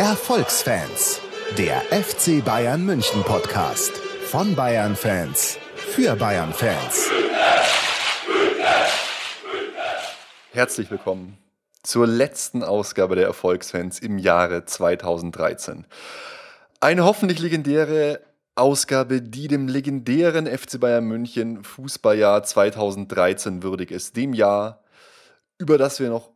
Erfolgsfans, der FC Bayern München Podcast von Bayern Fans für Bayern Fans. Herzlich willkommen zur letzten Ausgabe der Erfolgsfans im Jahre 2013. Eine hoffentlich legendäre Ausgabe, die dem legendären FC Bayern München Fußballjahr 2013 würdig ist. Dem Jahr, über das wir noch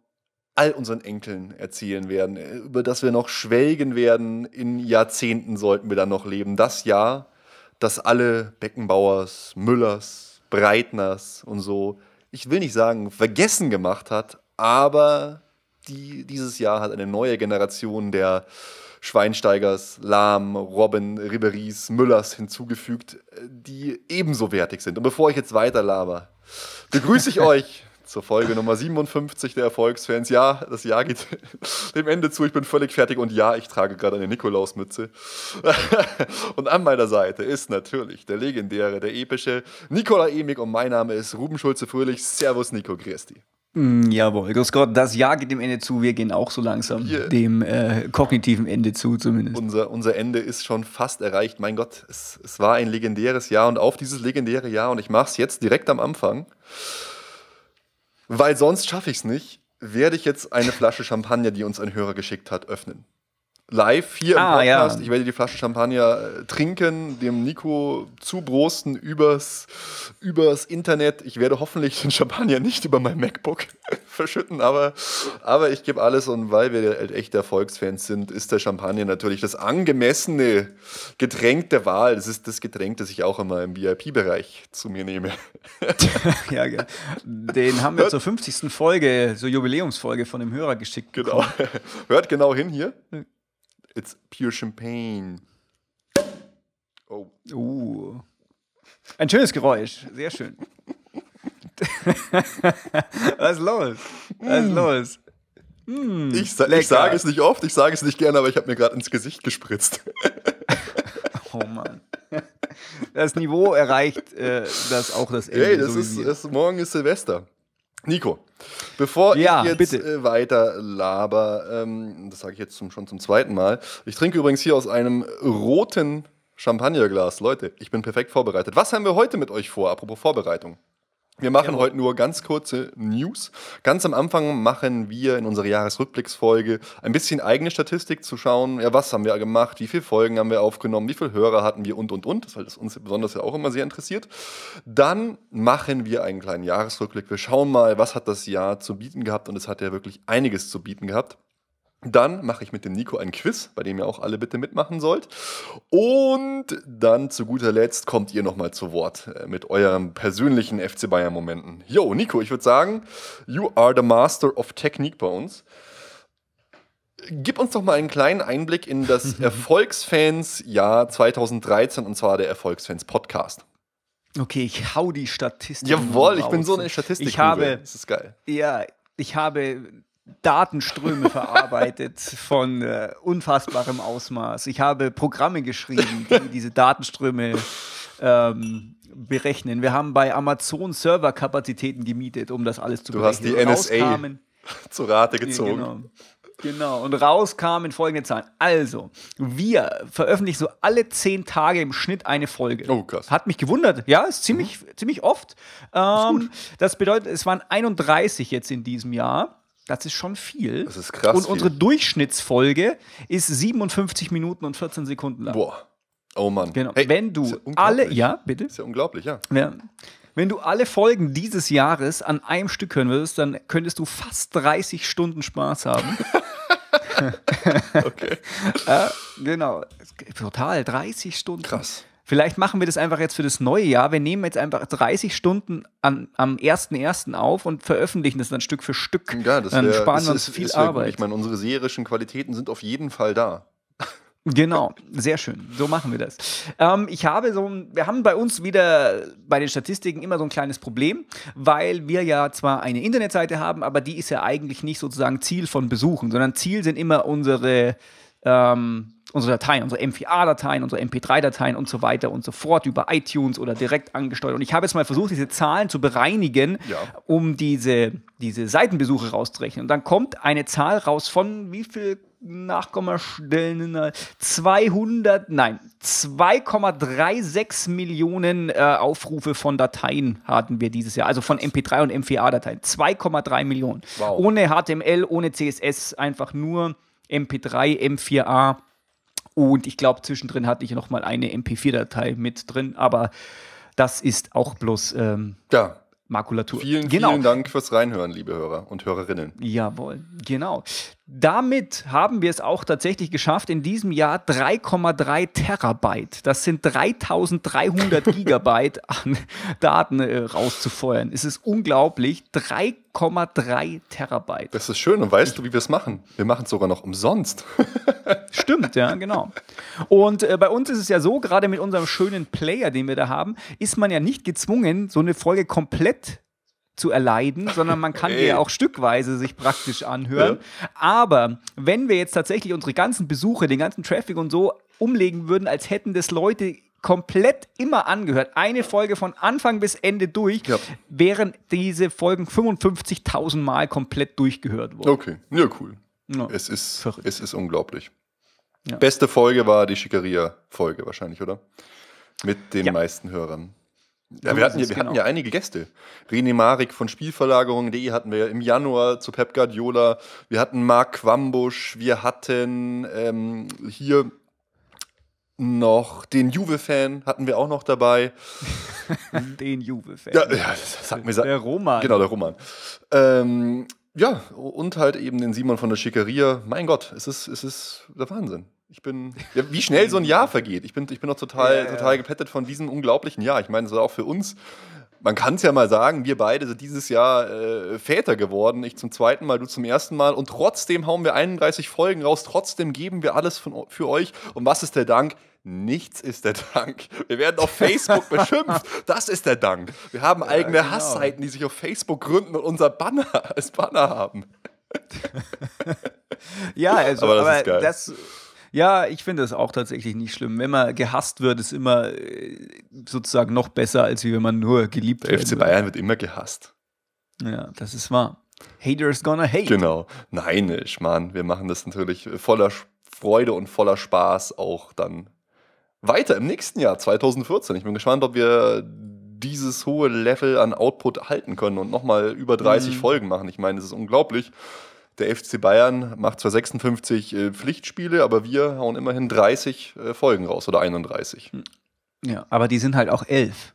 all unseren Enkeln erzählen werden, über das wir noch schwelgen werden. In Jahrzehnten sollten wir dann noch leben. Das Jahr, das alle Beckenbauers, Müllers, Breitners und so, ich will nicht sagen, vergessen gemacht hat, aber die, dieses Jahr hat eine neue Generation der Schweinsteigers, Lahm, Robben, Riberies, Müllers hinzugefügt, die ebenso wertig sind. Und bevor ich jetzt weiter laber, begrüße ich euch zur Folge Nummer 57 der Erfolgsfans. Ja, das Jahr geht dem Ende zu. Ich bin völlig fertig und ja, ich trage gerade eine Nikolausmütze. und an meiner Seite ist natürlich der legendäre, der epische Nikola Emig und mein Name ist Ruben Schulze-Fröhlich. Servus, Nico Christi. Mm, jawohl, grüß Gott, das Jahr geht dem Ende zu, wir gehen auch so langsam yeah. dem äh, kognitiven Ende zu zumindest. Unser, unser Ende ist schon fast erreicht. Mein Gott, es, es war ein legendäres Jahr und auf dieses legendäre Jahr, und ich mache es jetzt direkt am Anfang, weil sonst schaffe ich es nicht, werde ich jetzt eine Flasche Champagner, die uns ein Hörer geschickt hat, öffnen live hier ah, im Podcast. Ja. Ich werde die Flasche Champagner äh, trinken, dem Nico zubrosten übers, übers Internet. Ich werde hoffentlich den Champagner nicht über mein MacBook verschütten, aber, aber ich gebe alles und weil wir halt echte Erfolgsfans sind, ist der Champagner natürlich das angemessene Getränk der Wahl. Das ist das Getränk, das ich auch immer im VIP-Bereich zu mir nehme. ja, den haben wir zur 50. Folge, zur Jubiläumsfolge von dem Hörer geschickt. Genau. Hört genau hin hier. It's pure champagne. Oh. Uh. Ein schönes Geräusch. Sehr schön. Was ist los? Was ist mm. los? Mm, ich, ich sage es nicht oft, ich sage es nicht gerne, aber ich habe mir gerade ins Gesicht gespritzt. oh Mann. Das Niveau erreicht äh, das auch das Ende. Hey, das so ist, ist, morgen ist Silvester. Nico, bevor ja, ich jetzt äh, weiter laber, ähm, das sage ich jetzt zum, schon zum zweiten Mal. Ich trinke übrigens hier aus einem roten Champagnerglas. Leute, ich bin perfekt vorbereitet. Was haben wir heute mit euch vor, apropos Vorbereitung? Wir machen ja. heute nur ganz kurze News. Ganz am Anfang machen wir in unserer Jahresrückblicksfolge ein bisschen eigene Statistik zu schauen, ja, was haben wir gemacht, wie viele Folgen haben wir aufgenommen, wie viele Hörer hatten wir und und und, weil das uns besonders ja auch immer sehr interessiert. Dann machen wir einen kleinen Jahresrückblick. Wir schauen mal, was hat das Jahr zu bieten gehabt und es hat ja wirklich einiges zu bieten gehabt. Dann mache ich mit dem Nico ein Quiz, bei dem ihr auch alle bitte mitmachen sollt. Und dann zu guter Letzt kommt ihr nochmal zu Wort äh, mit euren persönlichen FC Bayern-Momenten. Jo, Nico, ich würde sagen, you are the master of Technique bei uns. Gib uns doch mal einen kleinen Einblick in das Erfolgsfans-Jahr 2013 und zwar der Erfolgsfans-Podcast. Okay, ich hau die Statistik. Jawohl, ich bin so eine Statistik. Ich habe, das ist geil. Ja, ich habe Datenströme verarbeitet von äh, unfassbarem Ausmaß. Ich habe Programme geschrieben, die diese Datenströme ähm, berechnen. Wir haben bei Amazon Serverkapazitäten gemietet, um das alles zu du berechnen. Du hast die NSA zu Rate gezogen. Genau. Genau, und raus kamen folgende Zahlen. Also, wir veröffentlichen so alle zehn Tage im Schnitt eine Folge. Oh, krass. Hat mich gewundert. Ja, ist ziemlich, mhm. ziemlich oft. Ähm, das bedeutet, es waren 31 jetzt in diesem Jahr. Das ist schon viel. Das ist krass. Und unsere viel. Durchschnittsfolge ist 57 Minuten und 14 Sekunden lang. Boah. Oh Mann. Genau. Hey, Wenn du ja alle, ja, bitte. Ist ja unglaublich, ja. ja. Wenn du alle Folgen dieses Jahres an einem Stück hören würdest, dann könntest du fast 30 Stunden Spaß haben. okay. äh, genau. Total, 30 Stunden. Krass. Vielleicht machen wir das einfach jetzt für das neue Jahr. Wir nehmen jetzt einfach 30 Stunden an, am 1.1. auf und veröffentlichen das dann Stück für Stück. Ja, das wär, dann sparen wir uns viel Arbeit. Gut. Ich meine, unsere serischen Qualitäten sind auf jeden Fall da. Genau, sehr schön. So machen wir das. Ähm, ich habe so, wir haben bei uns wieder bei den Statistiken immer so ein kleines Problem, weil wir ja zwar eine Internetseite haben, aber die ist ja eigentlich nicht sozusagen Ziel von Besuchen, sondern Ziel sind immer unsere ähm, unsere Dateien, unsere M4A-Dateien, unsere MP3-Dateien und so weiter und so fort über iTunes oder direkt angesteuert. Und ich habe jetzt mal versucht, diese Zahlen zu bereinigen, Ja. um diese, diese Seitenbesuche rauszurechnen. Und dann kommt eine Zahl raus von wie viel Nachkommastellen? 200, nein, 2,36 Millionen äh, Aufrufe von Dateien hatten wir dieses Jahr, also von MP3 und M4A-Dateien. 2,3 Millionen. Wow. Ohne HTML, ohne CSS, einfach nur MP3, M4A. Und ich glaube, zwischendrin hatte ich noch mal eine MP4-Datei mit drin, aber das ist auch bloß ähm, Ja, Makulatur. vielen, genau. vielen Dank fürs Reinhören, liebe Hörer und Hörerinnen. Jawohl, genau. Damit haben wir es auch tatsächlich geschafft, in diesem Jahr 3,3 Terabyte, das sind 3300 Gigabyte an Daten äh, rauszufeuern. Es ist unglaublich, 3,3 Terabyte. Das ist schön. Und weißt du, wie wir es machen? Wir machen es sogar noch umsonst. Stimmt, ja, genau. Und äh, bei uns ist es ja so, gerade mit unserem schönen Player, den wir da haben, ist man ja nicht gezwungen, so eine Folge komplett zu erleiden, sondern man kann die ja auch stückweise sich praktisch anhören. Aber wenn wir jetzt tatsächlich unsere ganzen Besuche, den ganzen Traffic und so umlegen würden, als hätten das Leute komplett immer angehört, eine Folge von Anfang bis Ende durch, Ja. wären diese Folgen 55.000 Mal komplett durchgehört worden. Okay, ja, cool. Ja. Es ist, Verrückt. es ist unglaublich. Ja. Beste Folge war die Schickeria-Folge wahrscheinlich, oder? Mit den Ja. meisten Hörern. Ja, So wir hatten, wir hatten genau. ja einige Gäste. René Marik von Spielverlagerung.de hatten wir im Januar zu Pep Guardiola. Wir hatten Marc Quambusch. Wir hatten ähm, hier noch den Juve-Fan hatten wir auch noch dabei. Den Juve-Fan. Ja, ja sagt mir Der Roman. Genau, der Roman. Ähm, ja, und halt eben den Simon von der Schickeria. Mein Gott, es ist, es ist der Wahnsinn. Ich bin, ja, wie schnell so ein Jahr vergeht. Ich bin, ich bin noch total, Ja, ja. total geplättet von diesem unglaublichen Jahr. Ich meine, das war auch für uns. Man kann es ja mal sagen, wir beide sind dieses Jahr äh, Väter geworden. Ich zum zweiten Mal, du zum ersten Mal. Und trotzdem hauen wir 31 Folgen raus. Trotzdem geben wir alles von, für euch. Und was ist der Dank? Nichts ist der Dank. Wir werden auf Facebook beschimpft. Das ist der Dank. Wir haben eigene genau. Hassseiten, die sich auf Facebook gründen und unser Banner als Banner haben. Ja, also, Aber aber das das, ja, ich finde das auch tatsächlich nicht schlimm. Wenn man gehasst wird, ist immer äh, sozusagen noch besser, als wenn man nur geliebt wird. FC Bayern wird immer gehasst. Ja, das ist wahr. Haters gonna hate. Genau. Nein, äh, Schmarrn, wir machen das natürlich voller Freude und voller Spaß auch dann weiter im nächsten Jahr, 2014. Ich bin gespannt, ob wir dieses hohe Level an Output halten können und nochmal über 30 Mhm. Folgen machen. Ich meine, es ist unglaublich. Der FC Bayern macht zwar 56 äh, Pflichtspiele, aber wir hauen immerhin 30 äh, Folgen raus oder 31. Ja, aber die sind halt auch elf.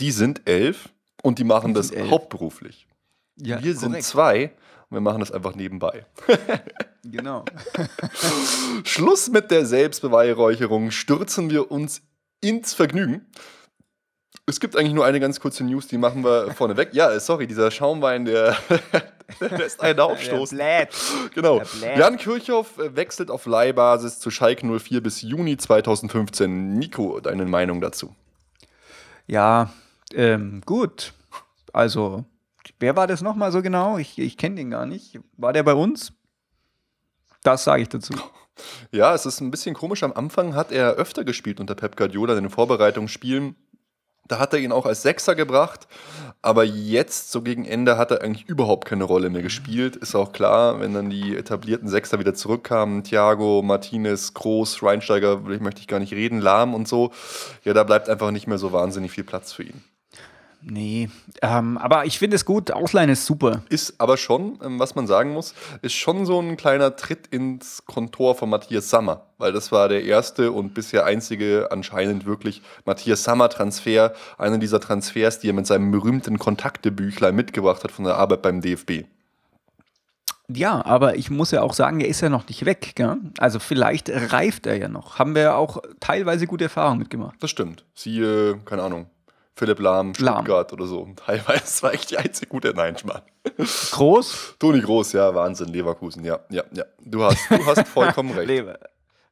Die sind elf und die machen Die das sind elf. hauptberuflich. Ja, wir sind korrekt. zwei und wir machen das einfach nebenbei. Genau. Schluss mit der Selbstbeweihräucherung. Stürzen wir uns ins Vergnügen. Es gibt eigentlich nur eine ganz kurze News, die machen wir vorneweg. Ja, äh, sorry, dieser Schaumwein, der lässt einen aufstoßen. Genau. Jan Kirchhoff äh, wechselt auf Leihbasis zu Schalke 04 bis Juni 2015. Nico, deine Meinung dazu? Ja, ähm, gut. Also, wer war das nochmal so genau? Ich, ich kenne den gar nicht. War der bei uns? Das sage ich dazu. Ja, es ist ein bisschen komisch. Am Anfang hat er öfter gespielt unter Pep Guardiola in den Vorbereitungsspielen. Da hat er ihn auch als Sechser gebracht. Aber jetzt, so gegen Ende, hat er eigentlich überhaupt keine Rolle mehr gespielt. Ist auch klar, wenn dann die etablierten Sechser wieder zurückkamen, Thiago, Martinez, Groß, Reinsteiger, möchte ich gar nicht reden, Lahm und so. Ja, da bleibt einfach nicht mehr so wahnsinnig viel Platz für ihn. Nee, ähm, aber ich finde es gut. Ausleihen ist super. Ist aber schon, ähm, was man sagen muss, ist schon so ein kleiner Tritt ins Kontor von Matthias Sammer, weil das war der erste und bisher einzige anscheinend wirklich Matthias Sammer-Transfer, einer dieser Transfers, die er mit seinem berühmten Kontaktebüchlein mitgebracht hat von der Arbeit beim DFB. Ja, aber ich muss ja auch sagen, er ist ja noch nicht weg. Gell? Also vielleicht reift er ja noch. Haben wir ja auch teilweise gute Erfahrungen mitgemacht. Das stimmt. Siehe, keine Ahnung, Philipp Lahm, Lahm. Stuttgart oder so. Teilweise war ich die einzige gute. Nein, Schmarrn. Groß? Toni Groß, ja, Wahnsinn, Leverkusen, ja, ja, ja. Du hast, du hast vollkommen recht. Lever.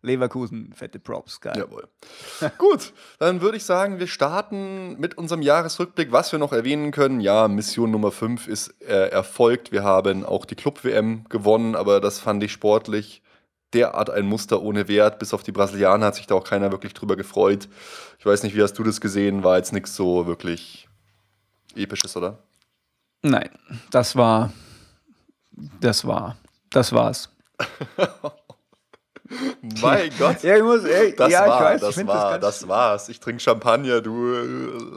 Leverkusen, fette Props, geil. Jawohl. Gut, dann würde ich sagen, wir starten mit unserem Jahresrückblick. Was wir noch erwähnen können, ja, Mission Nummer 5 ist äh, erfolgt. Wir haben auch die Club-WM gewonnen, aber das fand ich sportlich derart ein Muster ohne Wert. Bis auf die Brasilianer hat sich da auch keiner wirklich drüber gefreut. Ich weiß nicht, wie hast du das gesehen? War jetzt nichts so wirklich episches, oder? Nein, das war, das war, das war's. mein Gott. Ja, ich muss, ey, Das ja, war, ich weiß, das ich war, das, das, war's. Ich trinke Champagner, du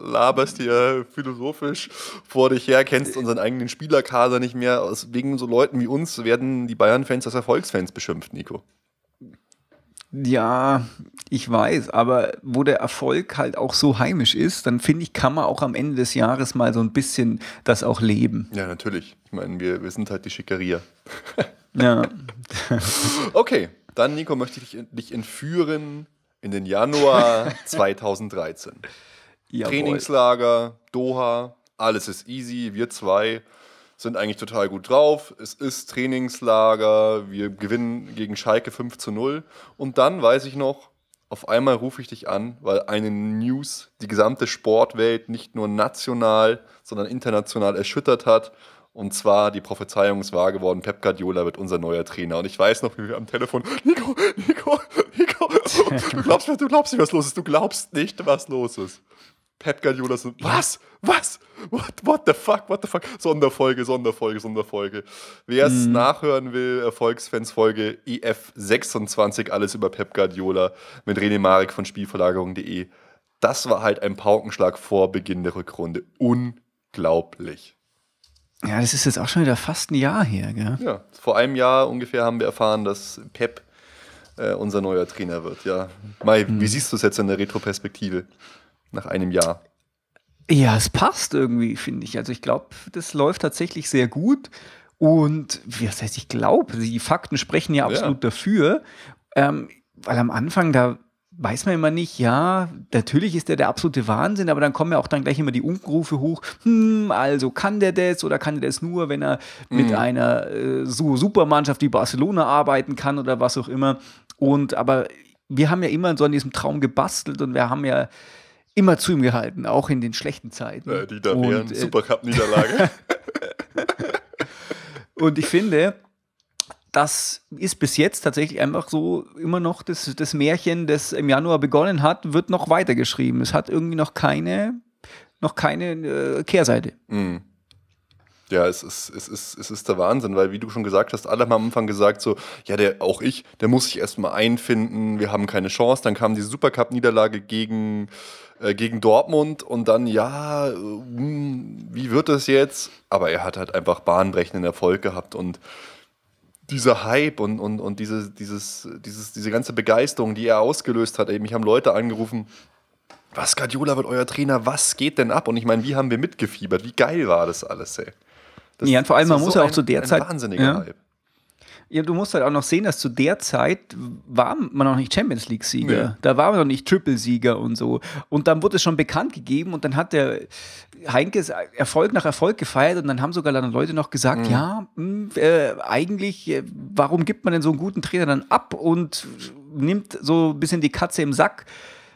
laberst hier philosophisch vor dich her, kennst unseren eigenen Spielerkader nicht mehr. Aus, wegen so Leuten wie uns werden die Bayern-Fans als Erfolgsfans beschimpft, Nico. Ja, ich weiß, aber wo der Erfolg halt auch so heimisch ist, dann finde ich, kann man auch am Ende des Jahres mal so ein bisschen das auch leben. Ja, natürlich. Ich meine, wir, wir sind halt die Schickeria. Ja. Okay, dann, Nico, möchte ich dich, dich entführen in den Januar 2013. Jawohl. Trainingslager, Doha, alles ist easy. Wir zwei sind eigentlich total gut drauf. Es ist Trainingslager, wir gewinnen gegen Schalke 5 zu 0. Und dann weiß ich noch, auf einmal rufe ich dich an, weil eine News die gesamte Sportwelt nicht nur national, sondern international erschüttert hat. Und zwar die Prophezeiung ist wahr geworden, Pep Guardiola wird unser neuer Trainer. Und ich weiß noch, wie wir am Telefon, Nico, Nico, Nico, du glaubst, du glaubst nicht, was los ist. Du glaubst nicht, was los ist. Pep Guardiola so, was? Was? What, what the fuck? What the fuck? Sonderfolge, Sonderfolge, Sonderfolge. Wer es nachhören will, Erfolgsfans Folge EF26, alles über Pep Guardiola mit René Marek von Spielverlagerung.de. Das war halt ein Paukenschlag vor Beginn der Rückrunde. Unglaublich. Ja, das ist jetzt auch schon wieder fast ein Jahr her, gell? Ja, vor einem Jahr ungefähr haben wir erfahren, dass Pep äh, unser neuer Trainer wird. Ja, Mai, wie siehst du es jetzt in der Retroperspektive nach einem Jahr? Ja, es passt irgendwie, finde ich. Also ich glaube, das läuft tatsächlich sehr gut. Und wie das heißt, ich glaube, die Fakten sprechen ja absolut dafür. Ähm, weil am Anfang, da weiß man immer nicht, ja, natürlich ist der der absolute Wahnsinn, aber dann kommen ja auch dann gleich immer die Unrufe hoch, hm, also kann der das oder kann der das nur, wenn er mit einer äh, so Supermannschaft wie Barcelona arbeiten kann oder was auch immer. Und aber wir haben ja immer so an diesem Traum gebastelt und wir haben ja immer zu ihm gehalten, auch in den schlechten Zeiten. Äh, Dieter Und, Behren, äh, Supercup-Niederlage. Und ich finde, das ist bis jetzt tatsächlich einfach so immer noch das, das Märchen, das im Januar begonnen hat, wird noch weitergeschrieben. Es hat irgendwie noch keine, noch keine äh, Kehrseite. Ja, es ist, es, ist, es ist der Wahnsinn, weil wie du schon gesagt hast, alle haben am Anfang gesagt so, ja, der, auch ich, der muss sich erstmal einfinden, wir haben keine Chance. Dann kam die Supercup-Niederlage gegen, äh, gegen Dortmund und dann, ja, äh, hm, wie wird das jetzt? Aber er hat halt einfach bahnbrechenden Erfolg gehabt und dieser Hype und, und, und diese, dieses, dieses, diese ganze Begeisterung, die er ausgelöst hat, ey, mich haben Leute angerufen, was, Guardiola wird euer Trainer, was geht denn ab? Und ich meine, wie haben wir mitgefiebert? Wie geil war das alles, ey? Das Ja, und vor allem, man ist muss ja auch ein, zu der ein Zeit- wahnsinniger ja. Hype. Ja, du musst halt auch noch sehen, dass zu der Zeit war man noch nicht Champions League-Sieger. Nee. Da war man noch nicht Triple-Sieger und so. Und dann wurde es schon bekannt gegeben und dann hat der Heinkes Erfolg nach Erfolg gefeiert und dann haben sogar dann Leute noch gesagt, Mhm. ja, mh, äh, eigentlich, äh, warum gibt man denn so einen guten Trainer dann ab und nimmt so ein bisschen die Katze im Sack?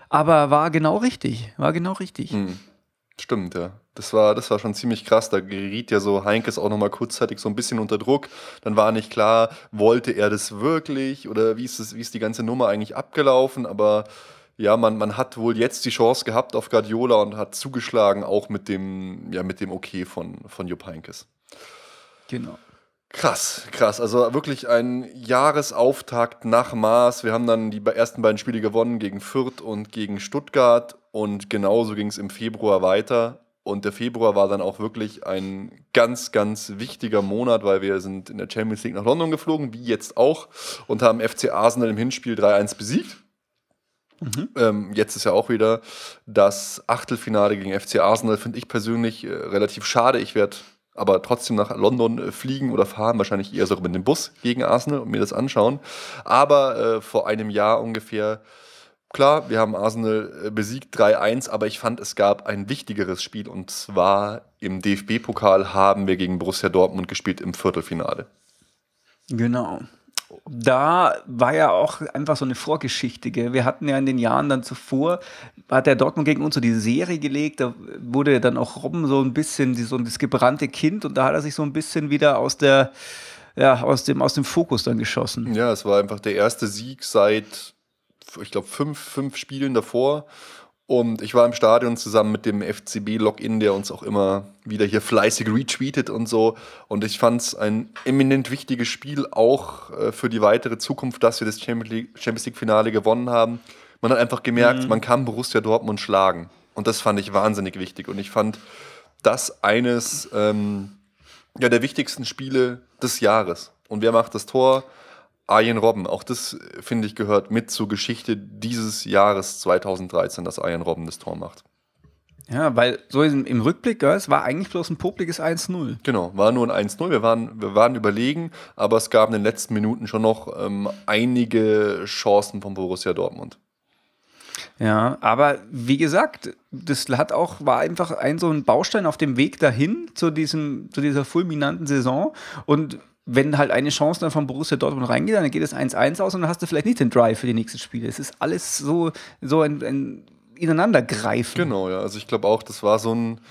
Aber war genau richtig, war genau richtig. Mhm. Stimmt, ja. Das war, das war schon ziemlich krass. Da geriet ja so Heinkes auch nochmal kurzzeitig so ein bisschen unter Druck. Dann war nicht klar, wollte er das wirklich oder wie ist, das, wie ist die ganze Nummer eigentlich abgelaufen. Aber ja, man, man hat wohl jetzt die Chance gehabt auf Guardiola und hat zugeschlagen, auch mit dem, ja, mit dem Okay von, von Jupp Heinkes. Genau. Krass, krass. Also wirklich ein Jahresauftakt nach Maß. Wir haben dann die ersten beiden Spiele gewonnen gegen Fürth und gegen Stuttgart und genauso ging es im Februar weiter. Und der Februar war dann auch wirklich ein ganz, ganz wichtiger Monat, weil wir sind in der Champions League nach London geflogen, wie jetzt auch, und haben FC Arsenal im Hinspiel 3-1 besiegt. Ähm, jetzt ist ja auch wieder das Achtelfinale gegen FC Arsenal, finde ich persönlich äh, relativ schade. Ich werde aber trotzdem nach London äh, fliegen oder fahren, wahrscheinlich eher sogar mit dem Bus gegen Arsenal und mir das anschauen. Aber äh, vor einem Jahr ungefähr, klar, wir haben Arsenal äh, besiegt 3-1, aber ich fand, es gab ein wichtigeres Spiel und zwar im DFB-Pokal haben wir gegen Borussia Dortmund gespielt im Viertelfinale. Genau. Da war ja auch einfach so eine Vorgeschichte. Gell? Wir hatten ja in den Jahren dann zuvor, hat der Dortmund gegen uns so diese Serie gelegt, da wurde ja dann auch Robben so ein bisschen die, so das gebrannte Kind und da hat er sich so ein bisschen wieder aus der, ja, aus, dem, aus dem Fokus dann geschossen. Ja, es war einfach der erste Sieg seit, ich glaube, fünf, fünf Spielen davor. Und ich war im Stadion zusammen mit dem FCB-Login, der uns auch immer wieder hier fleißig retweetet und so. Und ich fand es ein eminent wichtiges Spiel, auch äh, für die weitere Zukunft, dass wir das Champions League-Finale gewonnen haben. Man hat einfach gemerkt, mhm. man kann Borussia Dortmund schlagen. Und das fand ich wahnsinnig wichtig. Und ich fand das eines ähm, ja, der wichtigsten Spiele des Jahres. Und wer macht das Tor? Arjen Robben. Auch das, finde ich, gehört mit zur Geschichte dieses Jahres 2013, dass Arjen Robben das Tor macht. Ja, weil so im, Rückblick, ja, es war eigentlich bloß ein publikes 1-0. Genau, war nur ein 1-0. Wir waren, wir waren überlegen, aber es gab in den letzten Minuten schon noch ähm, einige Chancen von Borussia Dortmund. Ja, aber wie gesagt, das hat auch, war einfach ein so ein Baustein auf dem Weg dahin zu diesem, zu dieser fulminanten Saison. Und wenn halt eine Chance dann von Borussia Dortmund reingeht, dann geht es 1-1 aus und dann hast du vielleicht nicht den Drive für die nächsten Spiele. Es ist alles so, so ein, ein Ineinandergreifen. Genau, ja. Also ich glaube auch, das war so ein,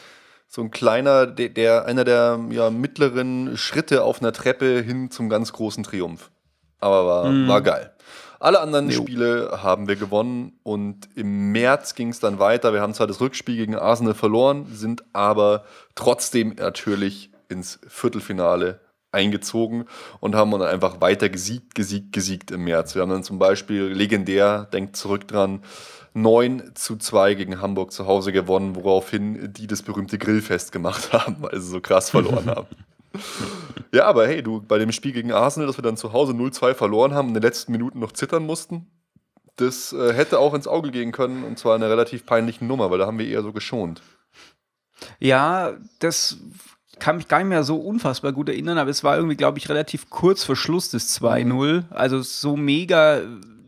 so ein kleiner, der, der einer der ja, mittleren Schritte auf einer Treppe hin zum ganz großen Triumph. Aber war, mm. war geil. Alle anderen jo. Spiele haben wir gewonnen und im März ging es dann weiter. Wir haben zwar das Rückspiel gegen Arsenal verloren, sind aber trotzdem natürlich ins Viertelfinale eingezogen und haben dann einfach weiter gesiegt, gesiegt, gesiegt im März. Wir haben dann zum Beispiel legendär, denkt zurück dran, 9 zu 2 gegen Hamburg zu Hause gewonnen, woraufhin die das berühmte Grillfest gemacht haben, weil sie so krass verloren haben. Ja, aber hey, du, bei dem Spiel gegen Arsenal, dass wir dann zu Hause 0-2 verloren haben und in den letzten Minuten noch zittern mussten, das äh, hätte auch ins Auge gehen können und zwar eine relativ peinliche Nummer, weil da haben wir eher so geschont. Ja, das kann mich gar nicht mehr so unfassbar gut erinnern, aber es war irgendwie, glaube ich, relativ kurz vor Schluss des 2-0. Also so mega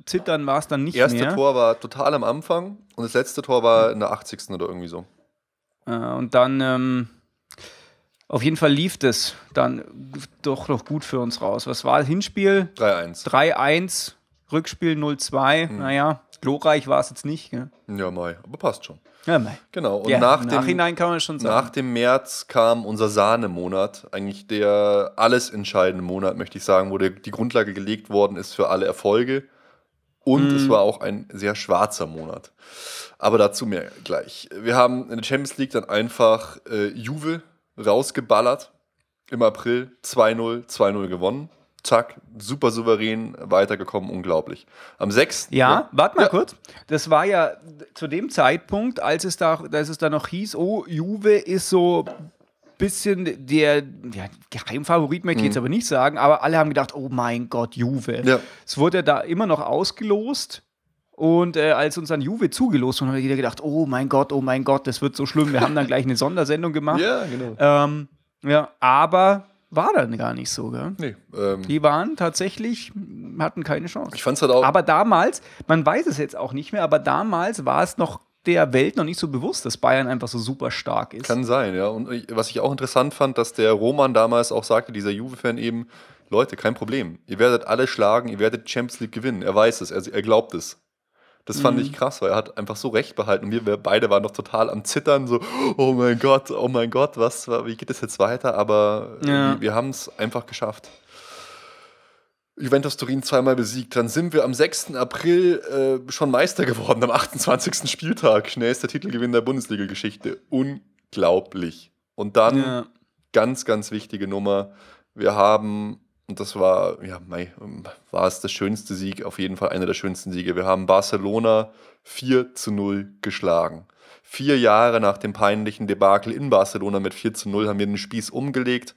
zittern war es dann nicht das erste mehr. Tor war total am Anfang und das letzte Tor war in der 80. oder irgendwie so. Äh, und dann, ähm, auf jeden Fall lief das dann doch noch gut für uns raus. Was war das Hinspiel? 3-1. 3-1, Rückspiel 0-2. Hm. Naja, glorreich war es jetzt nicht. Gell? Ja, Mai, aber passt schon. Ja, Mai. Genau. Und ja, nach im dem, Nachhinein kann man schon sagen. Nach dem März kam unser Sahnemonat, eigentlich der alles entscheidende Monat, möchte ich sagen, wo die Grundlage gelegt worden ist für alle Erfolge. Und mm. es war auch ein sehr schwarzer Monat. Aber dazu mehr gleich. Wir haben in der Champions League dann einfach äh, Juve rausgeballert. Im April 2-0, 2-0 gewonnen zack, super souverän weitergekommen, unglaublich. Am 6. Ja, ja. warte mal ja. kurz. Das war ja zu dem Zeitpunkt, als es da, als es da noch hieß, oh, Juve ist so bisschen der ja, Geheimfavorit, möchte ich mhm. jetzt aber nicht sagen, aber alle haben gedacht, oh mein Gott, Juve. Ja. Es wurde da immer noch ausgelost. Und äh, als uns dann Juve zugelost wurde, hat jeder gedacht, oh mein Gott, oh mein Gott, das wird so schlimm. Wir haben dann gleich eine Sondersendung gemacht. Ja, genau. Ähm, ja, aber war dann gar nicht so, gell? Nee. Ähm, die waren tatsächlich, hatten keine Chance. Ich fand's halt auch. Aber damals, man weiß es jetzt auch nicht mehr, aber damals war es noch der Welt noch nicht so bewusst, dass Bayern einfach so super stark ist. Kann sein, ja. Und was ich auch interessant fand, dass der Roman damals auch sagte, dieser Juve-Fan eben, Leute, kein Problem. Ihr werdet alle schlagen, ihr werdet Champions League gewinnen. Er weiß es, er, er glaubt es. Das fand mhm. ich krass, weil er hat einfach so recht behalten. Und wir, wir, beide waren noch total am Zittern, so, oh mein Gott, oh mein Gott, was, wie geht es jetzt weiter? Aber ja. wir, wir haben es einfach geschafft. Juventus Turin zweimal besiegt. Dann sind wir am 6. April äh, schon Meister geworden, am 28. Spieltag. Schnellster Titelgewinn der Bundesliga-Geschichte. Unglaublich. Und dann, ja. ganz, ganz wichtige Nummer, wir haben und das war, ja, war es der schönste Sieg, auf jeden Fall einer der schönsten Siege. Wir haben Barcelona 4 zu 0 geschlagen. Vier Jahre nach dem peinlichen Debakel in Barcelona mit 4 zu 0 haben wir den Spieß umgelegt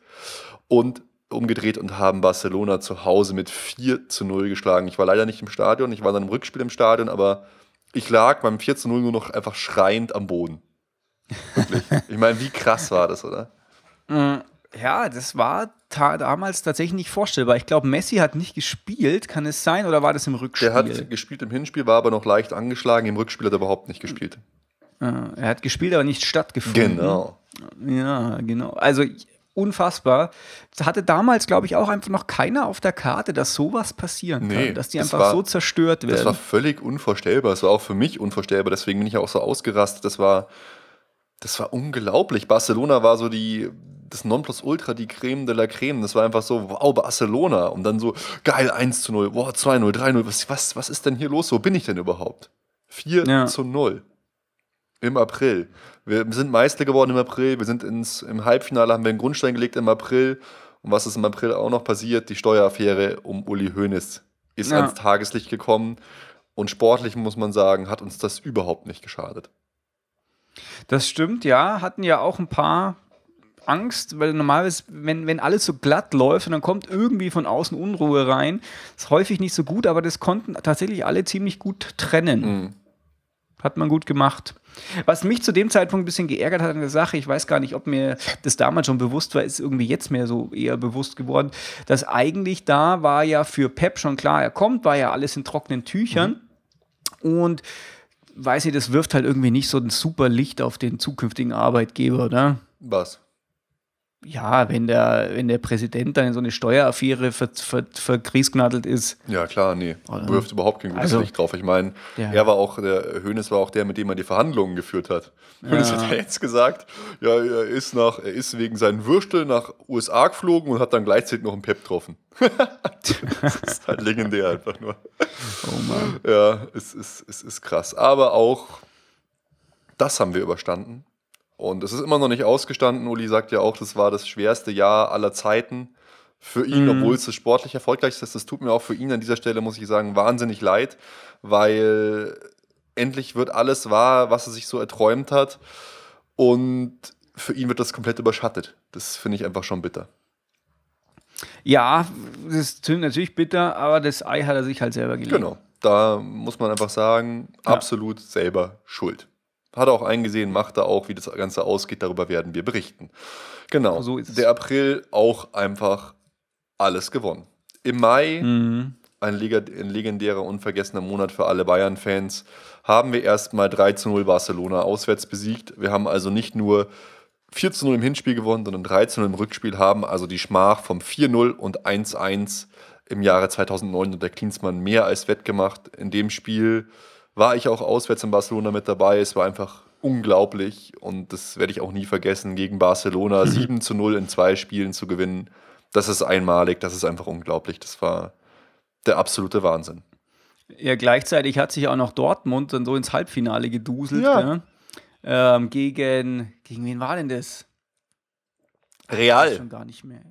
und umgedreht und haben Barcelona zu Hause mit 4 zu 0 geschlagen. Ich war leider nicht im Stadion, ich war dann im Rückspiel im Stadion, aber ich lag beim 4 zu 0 nur noch einfach schreiend am Boden. Wirklich. ich meine, wie krass war das, oder? Mm, ja, das war ta damals tatsächlich nicht vorstellbar. Ich glaube, Messi hat nicht gespielt, kann es sein, oder war das im Rückspiel? Der hat gespielt im Hinspiel, war aber noch leicht angeschlagen. Im Rückspiel hat er überhaupt nicht gespielt. Ah, er hat gespielt, aber nicht stattgefunden. Genau. Ja, genau. Also unfassbar. Das hatte damals, glaube ich, auch einfach noch keiner auf der Karte, dass sowas passieren nee, kann, dass die einfach war, so zerstört werden. Das war völlig unvorstellbar. Es war auch für mich unvorstellbar, deswegen bin ich auch so ausgerastet. Das war, das war unglaublich. Barcelona war so die das Nonplusultra, die Creme de la Creme. Das war einfach so, wow, Barcelona. Und dann so, geil, 1 zu 0, wow, 2 0, 3 0. Was, was, was ist denn hier los? Wo bin ich denn überhaupt? 4 Ja. zu 0 im April. Wir sind Meister geworden im April. Wir sind ins, im Halbfinale, haben wir einen Grundstein gelegt im April. Und was ist im April auch noch passiert? Die Steueraffäre um Uli Hoeneß ist Ja. ans Tageslicht gekommen. Und sportlich muss man sagen, hat uns das überhaupt nicht geschadet. Das stimmt, ja. Hatten ja auch ein paar Angst, weil normalerweise, wenn, wenn alles so glatt läuft und dann kommt irgendwie von außen Unruhe rein, ist häufig nicht so gut, aber das konnten tatsächlich alle ziemlich gut trennen. Mhm. Hat man gut gemacht. Was mich zu dem Zeitpunkt ein bisschen geärgert hat an der Sache, ich weiß gar nicht, ob mir das damals schon bewusst war, ist irgendwie jetzt mehr so eher bewusst geworden, dass eigentlich da war ja für Pep schon klar, er kommt, war ja alles in trockenen Tüchern und weiß ich, das wirft halt irgendwie nicht so ein super Licht auf den zukünftigen Arbeitgeber, oder? Was? Ja, wenn der, wenn der Präsident dann in so eine Steueraffäre ver, ver, ist. Ja, klar, nee. Oder? Wirft überhaupt kein gutes Also- Licht drauf. Ich meine, Ja. er war auch, der Hönes war auch der, mit dem er die Verhandlungen geführt hat. Hönes hat ja jetzt gesagt, ja, er ist nach, er ist wegen seinen Würstel nach USA geflogen und hat dann gleichzeitig noch einen Pep getroffen. das ist halt legendär einfach nur. Oh Mann. Ja, es ist, es ist krass. Aber auch das haben wir überstanden. Und es ist immer noch nicht ausgestanden. Uli sagt ja auch, das war das schwerste Jahr aller Zeiten für ihn, Mhm. obwohl es das sportlich erfolgreichste ist. Das tut mir auch für ihn an dieser Stelle, muss ich sagen, wahnsinnig leid, weil endlich wird alles wahr, was er sich so erträumt hat. Und für ihn wird das komplett überschattet. Das finde ich einfach schon bitter. Ja, das ist natürlich bitter, aber das Ei hat er sich halt selber gelegt. Genau. Da muss man einfach sagen, Ja. absolut selber schuld. Hat er auch eingesehen, macht er auch, wie das Ganze ausgeht, darüber werden wir berichten. Genau. So ist. Der April auch einfach alles gewonnen. Im Mai, Mhm. ein legendärer, unvergessener Monat für alle Bayern-Fans, haben wir erstmal 3 zu 0 Barcelona auswärts besiegt. Wir haben also nicht nur 4 zu 0 im Hinspiel gewonnen, sondern 3 zu 0 im Rückspiel, haben also die Schmach vom 4-0 und 1-1 im Jahre 2009 unter Klinsmann mehr als wettgemacht. In dem Spiel war ich auch auswärts in Barcelona mit dabei. Es war einfach unglaublich und das werde ich auch nie vergessen, gegen Barcelona 7 zu 0 in zwei Spielen zu gewinnen. Das ist einmalig, das ist einfach unglaublich. Das war der absolute Wahnsinn. Ja, gleichzeitig hat sich auch noch Dortmund dann so ins Halbfinale geduselt. Ja. Ja. Ähm, gegen, gegen wen war denn das? Weiß Real. Schon gar nicht mehr.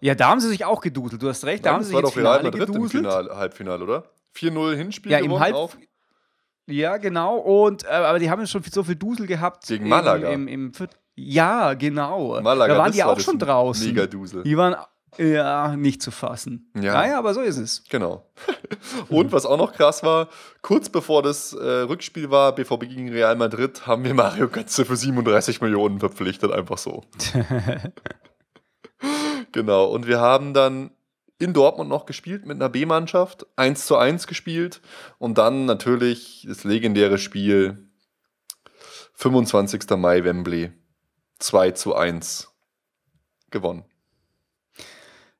Ja, da haben sie sich auch geduselt, du hast recht, da Nein, haben sie sich ins Real Finale Madrid im geduselt. Finale, Halbfinale, oder? 4-0 Hinspiel Ja, im gewonnen Halb- auch. Ja, genau. Und, äh, aber die haben schon so viel Dusel gehabt. Gegen im- Malaga. Im, im, Viert- ja, genau. Malaga, da waren die war auch schon draußen. Mega Dusel. Die waren ja nicht zu fassen. Ja. Naja, aber so ist es. Genau. Und was auch noch krass war, kurz bevor das äh, Rückspiel war, BVB gegen Real Madrid, haben wir Mario Götze für 37 Millionen verpflichtet, einfach so. genau. Und wir haben dann in Dortmund noch gespielt mit einer B-Mannschaft, 1 zu 1 gespielt und dann natürlich das legendäre Spiel 25. Mai Wembley 2 zu 1 gewonnen.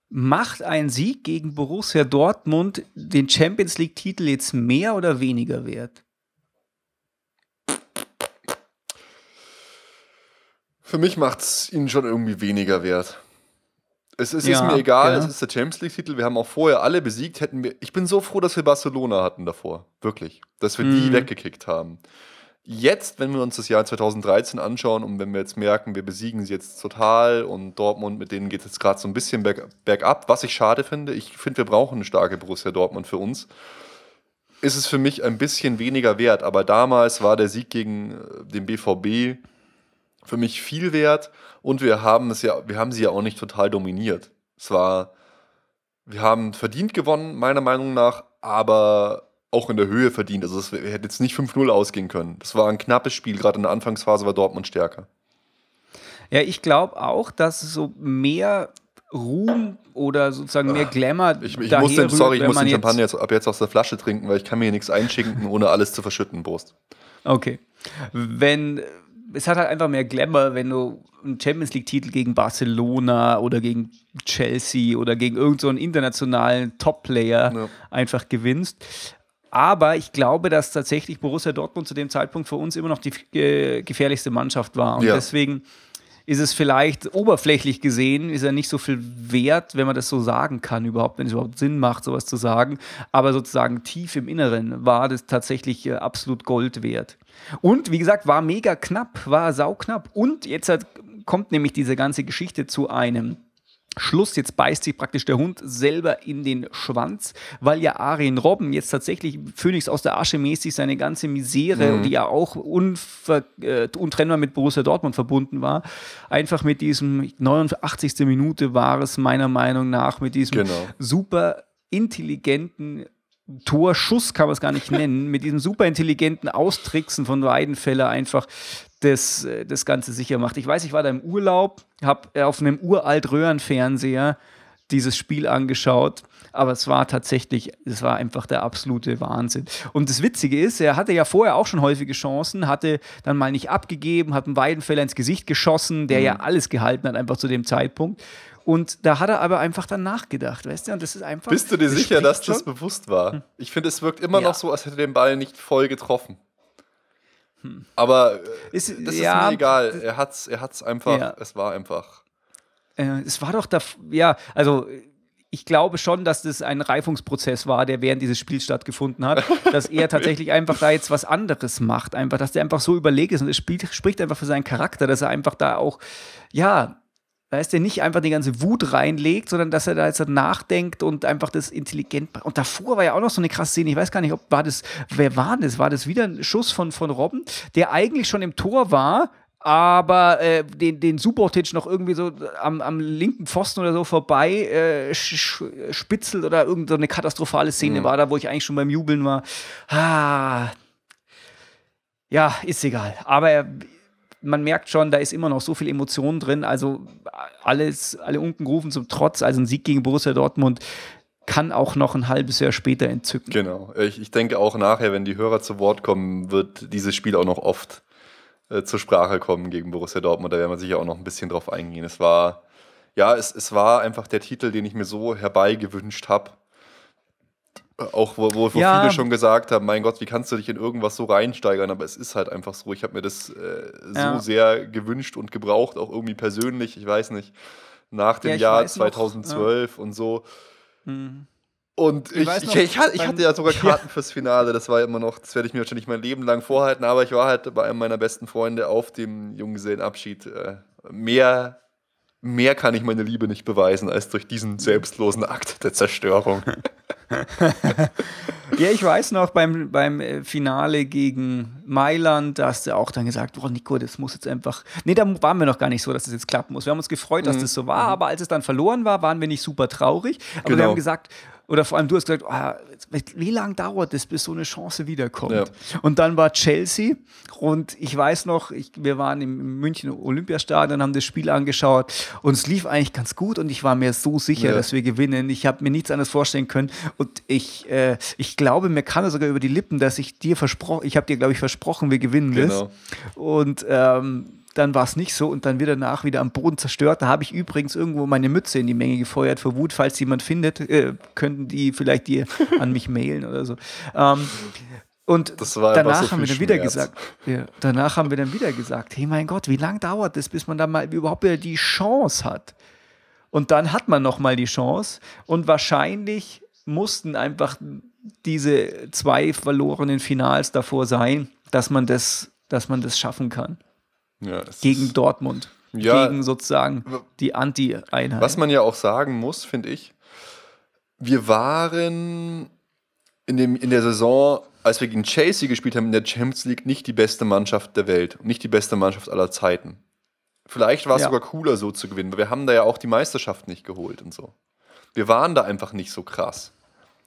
Macht ein Sieg gegen Borussia Dortmund den Champions League-Titel jetzt mehr oder weniger wert? Für mich macht es ihn schon irgendwie weniger wert. Es, es ist Ja, mir egal, ja. es ist der Champions League-Titel. Wir haben auch vorher alle besiegt. Hätten wir, ich bin so froh, dass wir Barcelona hatten davor. Wirklich. Dass wir die Mhm. weggekickt haben. Jetzt, wenn wir uns das Jahr 2013 anschauen und wenn wir jetzt merken, wir besiegen sie jetzt total und Dortmund, mit denen geht es jetzt gerade so ein bisschen berg, bergab, was ich schade finde. Ich finde, wir brauchen eine starke Borussia Dortmund für uns. Ist es für mich ein bisschen weniger wert, aber damals war der Sieg gegen äh, den BVB für mich viel wert und wir haben es ja, wir haben sie ja auch nicht total dominiert. Es war, wir haben verdient gewonnen, meiner Meinung nach, aber auch in der Höhe verdient. Also es hätte jetzt nicht 5-0 ausgehen können. Das war ein knappes Spiel, gerade in der Anfangsphase war Dortmund stärker. Ja, ich glaube auch, dass so mehr Ruhm oder sozusagen mehr Glamour Ich, ich muss den, sorry, ich muss den Champagner jetzt, ab jetzt aus der Flasche trinken, weil ich kann mir hier nichts einschinken, ohne alles zu verschütten, Prost. Okay. Wenn es hat halt einfach mehr Glamour, wenn du einen Champions League-Titel gegen Barcelona oder gegen Chelsea oder gegen irgendeinen so internationalen Top-Player Ja. einfach gewinnst. Aber ich glaube, dass tatsächlich Borussia Dortmund zu dem Zeitpunkt für uns immer noch die äh, gefährlichste Mannschaft war. Und Ja. deswegen ist es vielleicht oberflächlich gesehen, ist er nicht so viel wert, wenn man das so sagen kann überhaupt, wenn es überhaupt Sinn macht, sowas zu sagen. Aber sozusagen tief im Inneren war das tatsächlich äh, absolut Gold wert. Und wie gesagt, war mega knapp, war sauknapp. Und jetzt hat, kommt nämlich diese ganze Geschichte zu einem Schluss, jetzt beißt sich praktisch der Hund selber in den Schwanz, weil ja Arjen Robben jetzt tatsächlich Phoenix aus der Asche mäßig seine ganze Misere, mhm. die ja auch äh, untrennbar mit Borussia Dortmund verbunden war, einfach mit diesem 89. Minute war es meiner Meinung nach, mit diesem genau. super intelligenten Torschuss kann man es gar nicht nennen, mit diesem super intelligenten Austricksen von Weidenfeller einfach das, äh, das Ganze sicher macht. Ich weiß, ich war da im Urlaub, habe auf einem uralt Röhrenfernseher dieses Spiel angeschaut, aber es war tatsächlich, es war einfach der absolute Wahnsinn. Und das Witzige ist, er hatte ja vorher auch schon häufige Chancen, hatte dann mal nicht abgegeben, hat einen Weidenfeller ins Gesicht geschossen, der mhm. ja alles gehalten hat, einfach zu dem Zeitpunkt. Und da hat er aber einfach dann nachgedacht, weißt du? Und das ist einfach. Bist du dir sicher, dass schon? das bewusst war? Hm. Ich finde, es wirkt immer ja. noch so, als hätte er den Ball nicht voll getroffen. Hm. Aber äh, ist, das ja, ist mir egal. Er hat's, er hat's einfach, ja. es war einfach. Äh, es war doch da, ja, also ich glaube schon, dass das ein Reifungsprozess war, der während dieses Spiels stattgefunden hat, dass er tatsächlich einfach da jetzt was anderes macht, einfach, dass der einfach so überlegt ist und es spricht einfach für seinen Charakter, dass er einfach da auch, ja, Weißt du, nicht einfach die ganze Wut reinlegt, sondern dass er da jetzt nachdenkt und einfach das intelligent macht. Und davor war ja auch noch so eine krasse Szene. Ich weiß gar nicht, ob war das, wer war das? War das wieder ein Schuss von, von Robben, der eigentlich schon im Tor war, aber äh, den, den Subotic noch irgendwie so am, am linken Pfosten oder so vorbei äh, spitzelt oder irgendeine so katastrophale Szene mhm. war da, wo ich eigentlich schon beim Jubeln war. Ah. Ja, ist egal. Aber er man merkt schon, da ist immer noch so viel Emotion drin. Also alles, alle Unkenrufen zum Trotz, also ein Sieg gegen Borussia Dortmund kann auch noch ein halbes Jahr später entzücken. Genau. Ich, ich denke auch nachher, wenn die Hörer zu Wort kommen, wird dieses Spiel auch noch oft äh, zur Sprache kommen gegen Borussia Dortmund. Da werden wir sicher auch noch ein bisschen drauf eingehen. Es war, ja, es, es war einfach der Titel, den ich mir so herbeigewünscht habe. Auch wo, wo, ja. viele schon gesagt haben, mein Gott, wie kannst du dich in irgendwas so reinsteigern? Aber es ist halt einfach so. Ich habe mir das äh, so ja. sehr gewünscht und gebraucht, auch irgendwie persönlich. Ich weiß nicht, nach dem ja, Jahr 2012 noch, und so. Mhm. Und ich, ich, ich, ich, hatte ja sogar Karten fürs Finale. Das war immer noch, das werde ich mir wahrscheinlich mein Leben lang vorhalten. Aber ich war halt bei einem meiner besten Freunde auf dem Junggesellenabschied. Äh, mehr mehr kann ich meine Liebe nicht beweisen als durch diesen selbstlosen Akt der Zerstörung. ja, ich weiß noch, beim, beim äh, Finale gegen Mailand, da hast du auch dann gesagt, oh Nico, das muss jetzt einfach. Nee, da waren wir noch gar nicht so, dass das jetzt klappen muss. Wir haben uns gefreut, dass mhm. das so war, mhm. aber als es dann verloren war, waren wir nicht super traurig. Aber genau. wir haben gesagt, oder vor allem du hast gesagt, oh, wie lange dauert es, bis so eine Chance wiederkommt? Ja. Und dann war Chelsea und ich weiß noch, ich, wir waren im München Olympiastadion, haben das Spiel angeschaut und es lief eigentlich ganz gut und ich war mir so sicher, ja. dass wir gewinnen. Ich habe mir nichts anderes vorstellen können und ich, äh, ich glaube, mir kam sogar über die Lippen, dass ich dir versprochen, ich habe dir, glaube ich, versprochen, wir gewinnen genau. das. Und ähm, dann war es nicht so und dann wird danach wieder am Boden zerstört. Da habe ich übrigens irgendwo meine Mütze in die Menge gefeuert vor Wut. Falls jemand findet, äh, könnten die vielleicht dir an mich mailen oder so. Ähm, und danach so haben wir dann wieder gesagt, ja, danach haben wir dann wieder gesagt, hey mein Gott, wie lange dauert es, bis man da mal überhaupt wieder die Chance hat? Und dann hat man noch mal die Chance und wahrscheinlich mussten einfach diese zwei verlorenen Finals davor sein, dass man das, dass man das schaffen kann. Ja, gegen Dortmund. Ja, gegen sozusagen die Anti-Einheit. Was man ja auch sagen muss, finde ich, wir waren in, dem, in der Saison, als wir gegen Chelsea gespielt haben, in der Champions League nicht die beste Mannschaft der Welt, nicht die beste Mannschaft aller Zeiten. Vielleicht war es ja. sogar cooler, so zu gewinnen, weil wir haben da ja auch die Meisterschaft nicht geholt und so. Wir waren da einfach nicht so krass.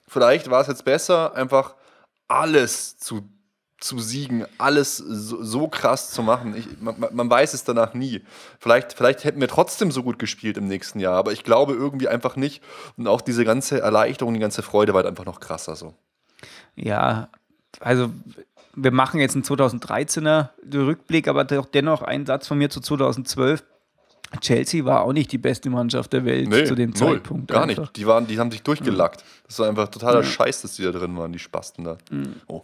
Vielleicht war es jetzt besser, einfach alles zu zu siegen, alles so, so krass zu machen. Ich, man, man, weiß es danach nie. Vielleicht, vielleicht hätten wir trotzdem so gut gespielt im nächsten Jahr, aber ich glaube irgendwie einfach nicht. Und auch diese ganze Erleichterung, die ganze Freude war halt einfach noch krasser so. Ja, also wir machen jetzt einen 2013er Rückblick, aber dennoch ein Satz von mir zu 2012. Chelsea war auch nicht die beste Mannschaft der Welt nee, zu dem null, Zeitpunkt. Gar einfach. nicht. Die, waren, die haben sich durchgelackt. Das war einfach totaler ja. Scheiß, dass die da drin waren, die Spasten da. Mhm. Oh.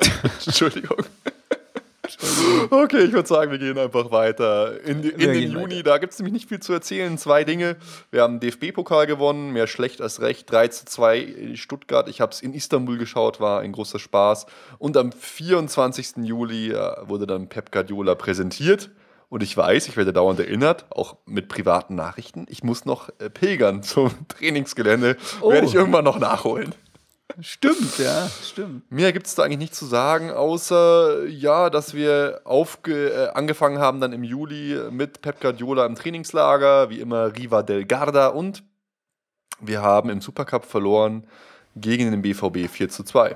Entschuldigung. Okay, ich würde sagen, wir gehen einfach weiter. In, in den Juni, weiter. da gibt es nämlich nicht viel zu erzählen. Zwei Dinge. Wir haben den DFB-Pokal gewonnen, mehr schlecht als recht. 3 zu 2 in Stuttgart. Ich habe es in Istanbul geschaut, war ein großer Spaß. Und am 24. Juli äh, wurde dann Pep Guardiola präsentiert. Und ich weiß, ich werde dauernd erinnert, auch mit privaten Nachrichten. Ich muss noch äh, pilgern zum Trainingsgelände. Oh. Werde ich irgendwann noch nachholen. Stimmt, ja, stimmt. Mehr gibt es da eigentlich nicht zu sagen, außer ja, dass wir aufge äh, angefangen haben dann im Juli mit Pep Guardiola im Trainingslager, wie immer Riva del Garda und wir haben im Supercup verloren gegen den BVB 4 zu 2.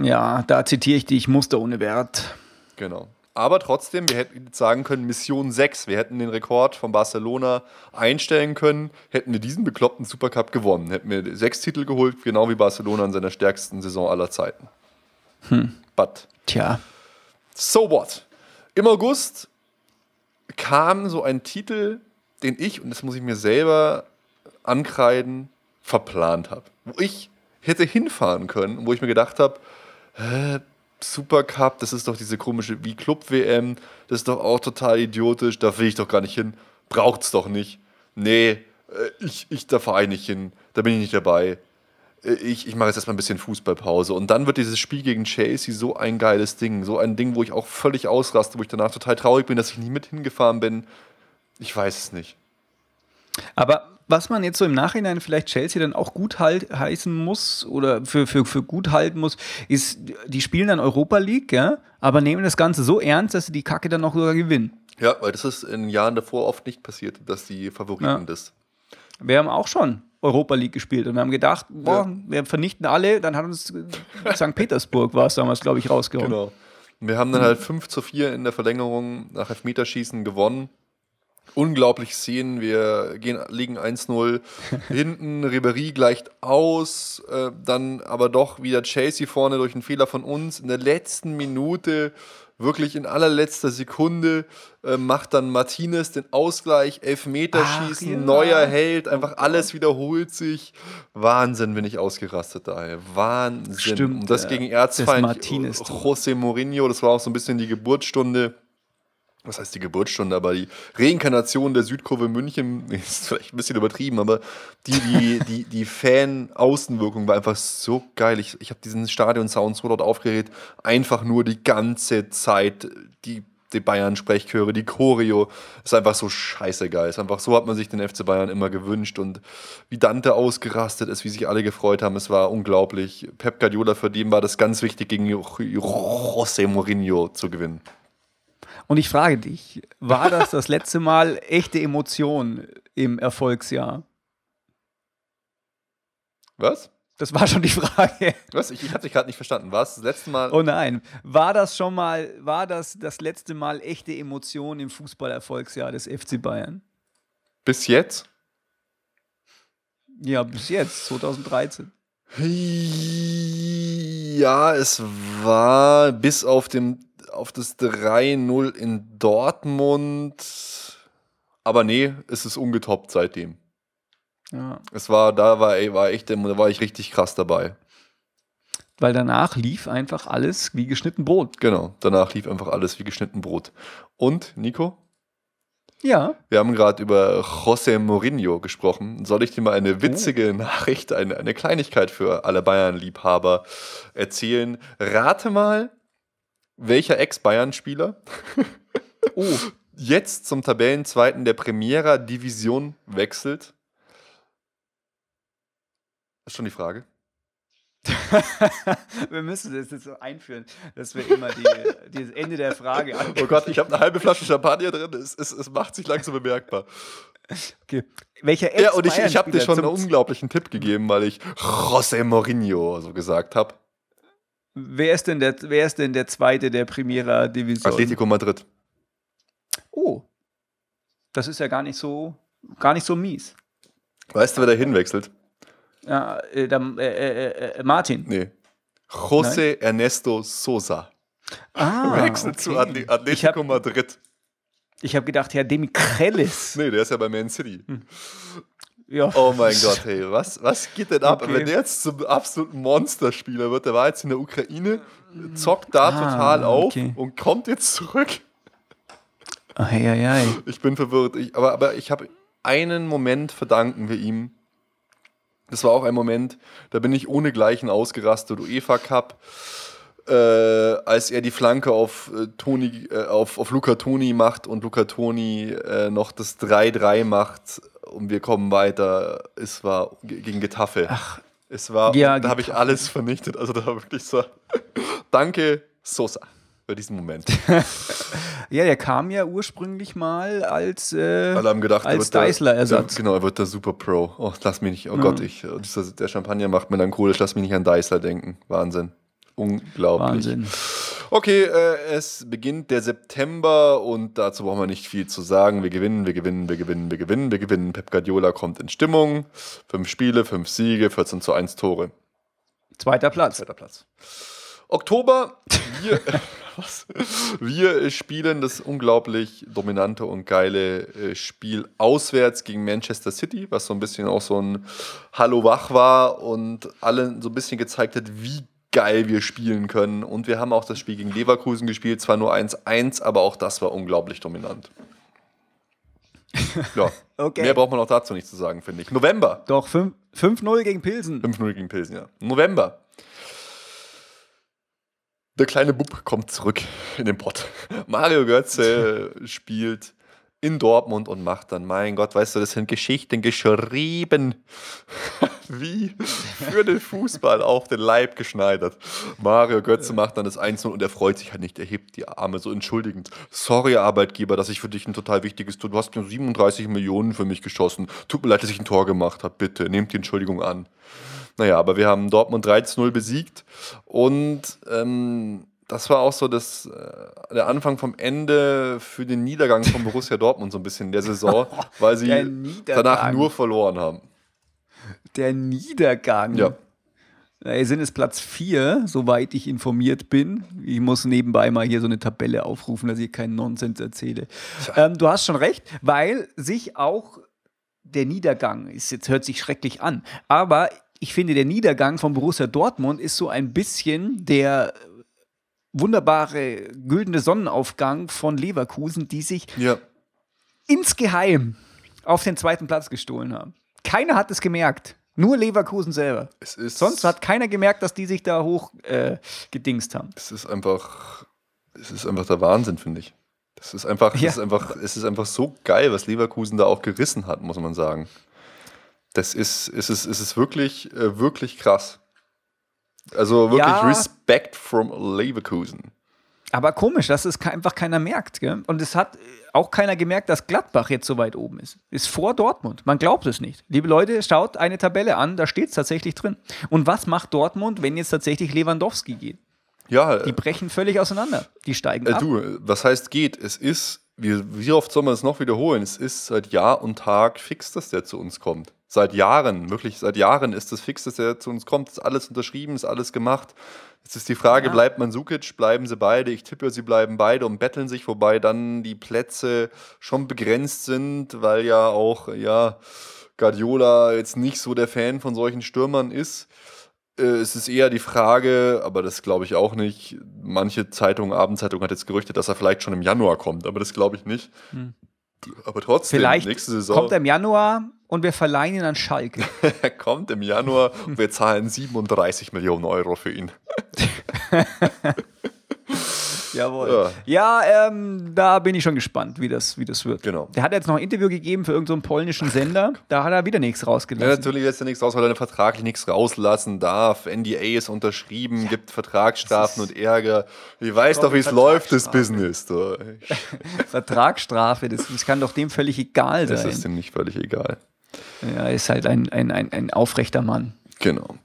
Ja, da zitiere ich dich, Muster ohne Wert. Genau. Aber trotzdem, wir hätten sagen können, Mission 6. Wir hätten den Rekord von Barcelona einstellen können, hätten wir diesen bekloppten Supercup gewonnen. Hätten wir sechs Titel geholt, genau wie Barcelona in seiner stärksten Saison aller Zeiten. But Tja, So what? Im August kam so ein Titel, den ich, und das muss ich mir selber ankreiden, verplant habe. Wo ich hätte hinfahren können, wo ich mir gedacht habe, hä, Supercup, das ist doch diese komische wie Club-WM, das ist doch auch total idiotisch, da will ich doch gar nicht hin, braucht's doch nicht. Nee, äh, ich, ich da fahre ich nicht hin, da bin ich nicht dabei äh, ich, ich mache jetzt erstmal ein bisschen Fußballpause. Und dann wird dieses Spiel gegen Chelsea so ein geiles Ding. So ein Ding, wo ich auch völlig ausraste, wo ich danach total traurig bin, dass ich nicht mit hingefahren bin. Ich weiß es nicht. aber was man jetzt so im Nachhinein vielleicht Chelsea dann auch gut halt, heißen muss oder für, für, für gut halten muss, ist, die spielen dann Europa League, ja, aber nehmen das Ganze so ernst, dass sie die Kacke dann noch sogar gewinnen. Ja, weil das ist in Jahren davor oft nicht passiert, dass die Favoriten Ja. das. Wir haben auch schon Europa League gespielt und wir haben gedacht, boah, Ja. wir vernichten alle, dann hat uns St. Petersburg war es damals, glaube ich, rausgehauen. Genau. Wir haben dann halt 5 zu 4 in der Verlängerung nach Elfmeterschießen gewonnen. Unglaublich Szenen. Wir gehen, liegen 1-0 hinten. Ribéry gleicht aus. Äh, dann aber doch wieder Chelsea vorne durch einen Fehler von uns. In der letzten Minute, wirklich in allerletzter Sekunde, äh, macht dann Martinez den Ausgleich. Elfmeterschießen, Ach, ja. neuer Held. Einfach alles wiederholt sich. Wahnsinn, bin ich ausgerastet daher. Wahnsinn. Stimmt, Und das ja. gegen Erzfeind Martinez. José Mourinho, das war auch so ein bisschen die Geburtsstunde. Was heißt die Geburtsstunde, aber die Reinkarnation der Südkurve München ist vielleicht ein bisschen übertrieben, aber die, die, die, die Fan-Außenwirkung war einfach so geil. Ich, ich habe diesen Stadion-Sound so dort aufgeregt, einfach nur die ganze Zeit, die, die Bayern-Sprechchöre, die Choreo, ist einfach so scheiße geil. Ist einfach so hat man sich den FC Bayern immer gewünscht und wie Dante ausgerastet ist, wie sich alle gefreut haben, es war unglaublich. Pep Guardiola, für den war das ganz wichtig, gegen José Mourinho zu gewinnen. Und ich frage dich, war das das letzte Mal echte Emotion im Erfolgsjahr? Was? Das war schon die Frage. Was? Ich, ich habe dich gerade nicht verstanden. War es das letzte Mal? Oh nein, war das schon mal, war das das letzte Mal echte Emotion im Fußballerfolgsjahr des FC Bayern? Bis jetzt? Ja, bis jetzt, 2013. Ja, es war bis auf, dem, auf das 3-0 in Dortmund. Aber nee, es ist ungetoppt seitdem. Ja. Es war, da war, ey, war echt, da war ich richtig krass dabei. Weil danach lief einfach alles wie geschnitten Brot. Genau. Danach lief einfach alles wie geschnitten Brot. Und, Nico? Ja. Wir haben gerade über José Mourinho gesprochen. Soll ich dir mal eine witzige Nachricht, eine, eine Kleinigkeit für alle Bayern-Liebhaber erzählen? Rate mal, welcher Ex-Bayern-Spieler Oh, jetzt zum Tabellenzweiten der Primera Division wechselt? Ist schon die Frage. wir müssen das jetzt so einführen, dass wir immer die, das Ende der Frage Oh Gott, ich habe eine halbe Flasche Champagner drin. Es, es, es macht sich langsam bemerkbar. Okay. Welcher Ja, und ich, ich habe dir schon einen unglaublichen Tipp gegeben, weil ich José Mourinho so gesagt habe. Wer ist, denn der, wer ist denn der zweite der Primera Division? Atletico Madrid. Oh. Das ist ja gar nicht so, gar nicht so mies. Weißt du, wer da hinwechselt? Ja, äh, dann, äh, äh, äh, Martin. Nee. José Ernesto Sosa. Ah, Wechselt zu Atle Ich Atletico habe Madrid. ich hab gedacht, Herr Demichelis. Nee, der ist ja bei Man City. Hm. Ja. Oh mein Gott, hey, was, was geht denn ab? Okay. Wenn der jetzt zum absoluten Monsterspieler wird, der war jetzt in der Ukraine, zockt da Ah, total auf okay. und kommt jetzt zurück. Ei, ei, ei. Ich bin verwirrt. Ich, aber, aber ich habe einen Moment verdanken wir ihm. Das war auch ein Moment, da bin ich ohne Gleichen ausgerastet. UEFA Cup, äh, als er die Flanke auf, äh, Toni, äh, auf, auf Luca Toni macht und Luca Toni äh, noch das 3-3 macht und wir kommen weiter. Es war ge- gegen Getafe. Ach, es war, Ja, da habe ich alles vernichtet. Also da war wirklich so, danke Sosa für diesen Moment. Ja, der kam ja ursprünglich mal als, äh, Alle haben gedacht, als der- Genau, er wird der Super Pro. Oh, lass mich nicht, oh Gott, ich, dieser, der Champagner macht melancholisch, lass mich nicht an Deißler denken. Wahnsinn. Unglaublich. Wahnsinn. Okay, äh, es beginnt der September und dazu brauchen wir nicht viel zu sagen. Wir gewinnen, wir gewinnen, wir gewinnen, wir gewinnen, wir gewinnen. Pep Guardiola kommt in Stimmung. Fünf Spiele, fünf Siege, 14 zu 1 Tore. Zweiter Platz. Zweiter Platz. Oktober, wir, was? wir spielen das unglaublich dominante und geile äh, Spiel auswärts gegen Manchester City, was so ein bisschen auch so ein Hallo wach war und allen so ein bisschen gezeigt hat, wie geil wir spielen können. Und wir haben auch das Spiel gegen Leverkusen gespielt, zwar nur 1-1, aber auch das war unglaublich dominant. Ja, Okay. mehr braucht man auch dazu nicht zu sagen, finde ich. November. Doch, fünf- 5-0 gegen Pilsen. 5-0 gegen Pilsen, ja. November. Der kleine Bub kommt zurück in den Pott. Mario Götze spielt in Dortmund und macht dann, mein Gott, weißt du, das sind Geschichten geschrieben, wie für den Fußball auf den Leib geschneidert. Mario Götze macht dann das 1 und er freut sich halt nicht, er hebt die Arme so entschuldigend. Sorry, Arbeitgeber, dass ich für dich ein total wichtiges tue. Du hast nur 37 Millionen für mich geschossen. Tut mir leid, dass ich ein Tor gemacht habe. Bitte, nehmt die Entschuldigung an. Naja, aber wir haben Dortmund 13-0 besiegt und ähm, das war auch so das, äh, der Anfang vom Ende für den Niedergang von Borussia Dortmund so ein bisschen in der Saison, weil sie danach nur verloren haben. Der Niedergang. Ja. Äh, sind es Platz 4, soweit ich informiert bin. Ich muss nebenbei mal hier so eine Tabelle aufrufen, dass ich keinen Nonsens erzähle. Ähm, du hast schon recht, weil sich auch der Niedergang, ist, jetzt hört sich schrecklich an, aber ich finde, der Niedergang von Borussia Dortmund ist so ein bisschen der wunderbare güldene Sonnenaufgang von Leverkusen, die sich Ja. insgeheim auf den zweiten Platz gestohlen haben. Keiner hat es gemerkt. Nur Leverkusen selber. Sonst hat keiner gemerkt, dass die sich da hoch äh, gedingst haben. es ist einfach, es ist einfach der Wahnsinn, finde ich. Das ist einfach, Ja. es ist einfach, es ist einfach so geil, was Leverkusen da auch gerissen hat, muss man sagen. Das ist, es ist, es ist wirklich, äh, wirklich krass. Also wirklich Ja. Respect from Leverkusen. Aber komisch, dass es einfach keiner merkt. Gell? Und es hat äh, auch keiner gemerkt, dass Gladbach jetzt so weit oben ist. Ist vor Dortmund. Man glaubt es nicht. Liebe Leute, schaut eine Tabelle an, da steht es tatsächlich drin. Und was macht Dortmund, wenn jetzt tatsächlich Lewandowski geht? Ja, Die brechen völlig auseinander. Die steigen Äh, ab. du, äh, was heißt geht? Es ist, wie, wie oft soll man es noch wiederholen? Es ist seit Jahr und Tag fix, dass der zu uns kommt. Seit Jahren, wirklich seit Jahren ist es fix, dass der zu uns kommt. Ist alles unterschrieben, ist alles gemacht. Jetzt ist die Frage, Ja. bleibt Mandzukic, bleiben sie beide? Ich tippe, sie bleiben beide und betteln sich, wobei dann die Plätze schon begrenzt sind, weil ja auch, ja, Guardiola jetzt nicht so der Fan von solchen Stürmern ist. Äh, Es ist eher die Frage, aber das glaube ich auch nicht. Manche Zeitung, Abendzeitung hat jetzt gerüchtet, dass er vielleicht schon im Januar kommt, aber das glaube ich nicht. Aber trotzdem, Vielleicht nächste Saison kommt er im Januar und wir verleihen ihn an Schalke. er kommt im Januar und wir zahlen 37 Millionen Euro für ihn. Jawohl. Ja, ähm, da bin ich schon gespannt, wie das, wie das wird. Genau. Der hat jetzt noch ein Interview gegeben für irgendeinen so polnischen Sender. Da hat er wieder nichts Ja, rausgelassen. natürlich lässt er nichts raus, weil er vertraglich nichts rauslassen darf. NDA ist unterschrieben, gibt Vertragsstrafen und Ärger. Ich weiß doch, wie es läuft, das Business. Vertragsstrafe, das, das kann doch dem völlig egal Das sein. ist ihm nicht völlig egal. Ja, ist halt ein, ein, ein, ein aufrechter Mann. Genau.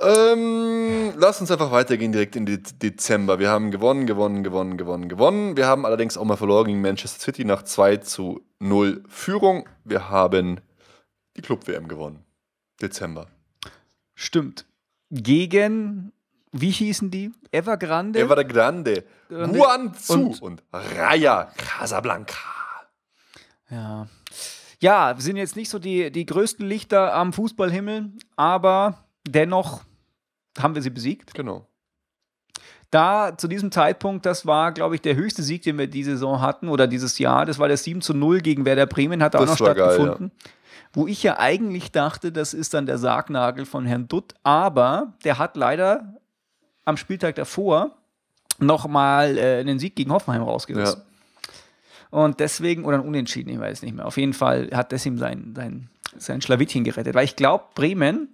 Ähm, lass uns einfach weitergehen direkt in den Dezember. Wir haben gewonnen, gewonnen, gewonnen, gewonnen, gewonnen. Wir haben allerdings auch mal verloren gegen Manchester City nach 2 zu 0 Führung. Wir haben die Club-WM gewonnen. Dezember. Stimmt. Gegen, wie hießen die? Evergrande? Er war der Grande. Grande. Guangzhou Und- und, Raya Casablanca. ja. Ja, sind jetzt nicht so die, die größten Lichter am Fußballhimmel, aber dennoch haben wir sie besiegt. Genau. Da zu diesem Zeitpunkt, das war, glaube ich, der höchste Sieg, den wir diese Saison hatten oder dieses Jahr. Das war der 7 zu 0 gegen Werder Bremen, hat auch Das noch war geil, stattgefunden. Wo ich ja eigentlich dachte, das ist dann der Sargnagel von Herrn Dutt, aber der hat leider am Spieltag davor nochmal äh, einen Sieg gegen Hoffenheim rausgerissen. Ja. Und deswegen, oder ein Unentschieden, ich weiß nicht mehr. Auf jeden Fall hat das ihm sein, sein, sein Schlawittchen gerettet. Weil ich glaube, Bremen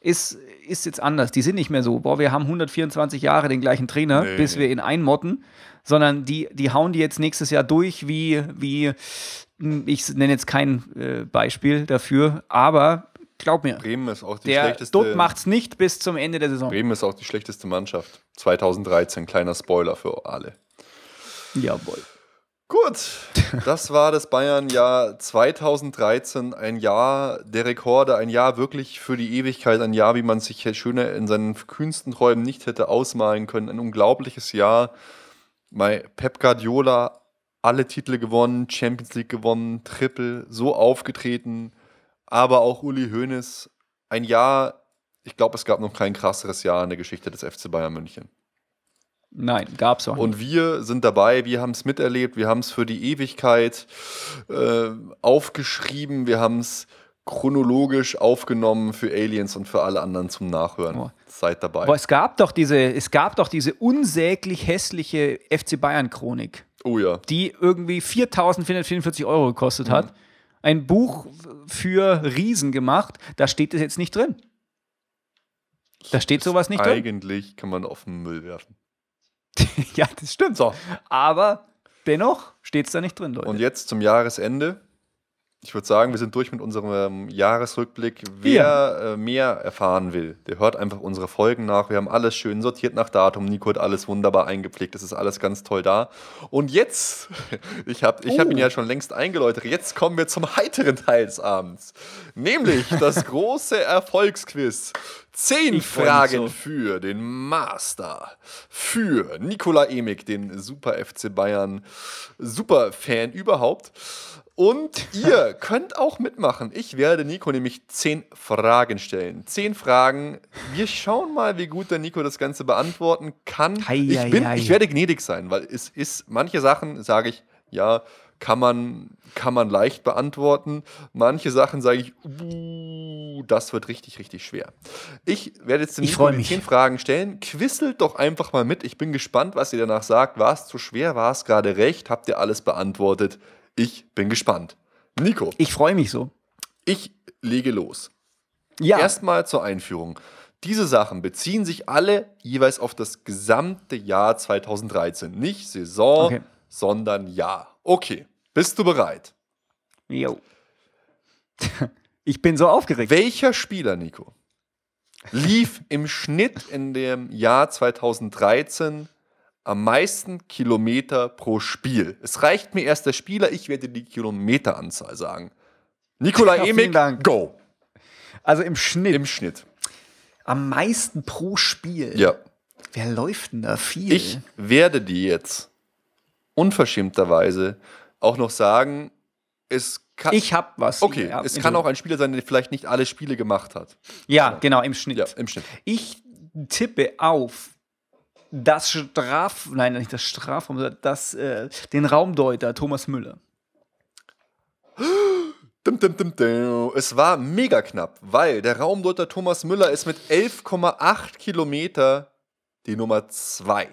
ist, ist jetzt anders. Die sind nicht mehr so, boah, wir haben 124 Jahre den gleichen Trainer, Nee, bis wir ihn einmotten, sondern die, die hauen die jetzt nächstes Jahr durch, wie, wie hm, ich nenne jetzt kein äh, Beispiel dafür, aber glaub mir, Bremen ist auch die der schlechteste. Dutt macht's nicht bis zum Ende der Saison. Bremen ist auch die schlechteste Mannschaft. 2013, kleiner Spoiler für alle. Jawohl. Gut, das war das Bayern-Jahr 2013, ein Jahr der Rekorde, ein Jahr wirklich für die Ewigkeit, ein Jahr, wie man sich schöner in seinen kühnsten Träumen nicht hätte ausmalen können. Ein unglaubliches Jahr. Bei Pep Guardiola alle Titel gewonnen, Champions League gewonnen, Triple, so aufgetreten, aber auch Uli Hoeneß. Ein Jahr, ich glaube, es gab noch kein krasseres Jahr in der Geschichte des FC Bayern München. Nein, gab's auch nicht. Und wir sind dabei, wir haben es miterlebt, wir haben es für die Ewigkeit äh, aufgeschrieben, wir haben es chronologisch aufgenommen für Aliens und für alle anderen zum Nachhören. Boah. Seid dabei. Aber es gab doch diese, es gab doch diese unsäglich hässliche FC Bayern Chronik, Oh ja. die irgendwie 4.444 Euro gekostet Mhm. hat. Ein Buch für Riesen gemacht. Da steht das jetzt nicht drin. Da steht sowas nicht drin. Eigentlich kann man auf den Müll werfen. Ja, das stimmt. So, Aber dennoch steht es da nicht drin, Leute. und jetzt zum Jahresende. Ich würde sagen, wir sind durch mit unserem Jahresrückblick. Wer äh, mehr erfahren will, der hört einfach unsere Folgen nach. Wir haben alles schön sortiert nach Datum. Nico hat alles wunderbar eingepflegt. Das ist alles ganz toll da. Und jetzt, ich habe ich hab Oh. ihn ja schon längst eingeläutet, jetzt kommen wir zum heiteren Teil des Abends. Nämlich das große Erfolgsquiz. Zehn Ich Fragen so. für den Master. Für Nikola Emig, den Super FC Bayern Superfan überhaupt. Und ihr könnt auch mitmachen. Ich werde Nico nämlich zehn Fragen stellen. Zehn Fragen. Wir schauen mal, wie gut der Nico das Ganze beantworten kann. Hei, ich, bin, hei. ich werde gnädig sein, weil es ist, manche Sachen sage ich, ja, kann man, kann man leicht beantworten. Manche Sachen sage ich, uh, das wird richtig, richtig schwer. Ich werde jetzt Ich Nico die zehn Fragen stellen. Quisselt doch einfach mal mit. Ich bin gespannt, was ihr danach sagt. War es zu schwer? War es gerade recht? Habt ihr alles beantwortet? Ich bin gespannt. Nico, Ich freue mich so. ich lege los. Ja, Erstmal zur Einführung. Diese Sachen beziehen sich alle jeweils auf das gesamte Jahr 2013. Nicht Saison, Okay. sondern Jahr. Okay, bist du bereit? Jo. Ich bin so aufgeregt. Welcher Spieler, Nico, lief im Schnitt in dem Jahr 2013 am meisten Kilometer pro Spiel? Es reicht mir erst der Spieler, ich werde die Kilometeranzahl sagen. Nikola Ja, Emig, go. Also im Schnitt. Im Schnitt. am meisten pro Spiel. Ja. Wer läuft denn da viel? Ich werde dir jetzt unverschämterweise auch noch sagen, es kann. Ich hab was. okay, Ja, es kann auch ein Spieler sein, der vielleicht nicht alle Spiele gemacht hat. Ja, genau, im Schnitt. Ja, im Schnitt. Ich tippe auf das Straf, nein, nicht das Strafraum, sondern das, äh, den Raumdeuter Thomas Müller. Es war mega knapp, weil der Raumdeuter Thomas Müller ist mit 11,8 Kilometer die Nummer 2.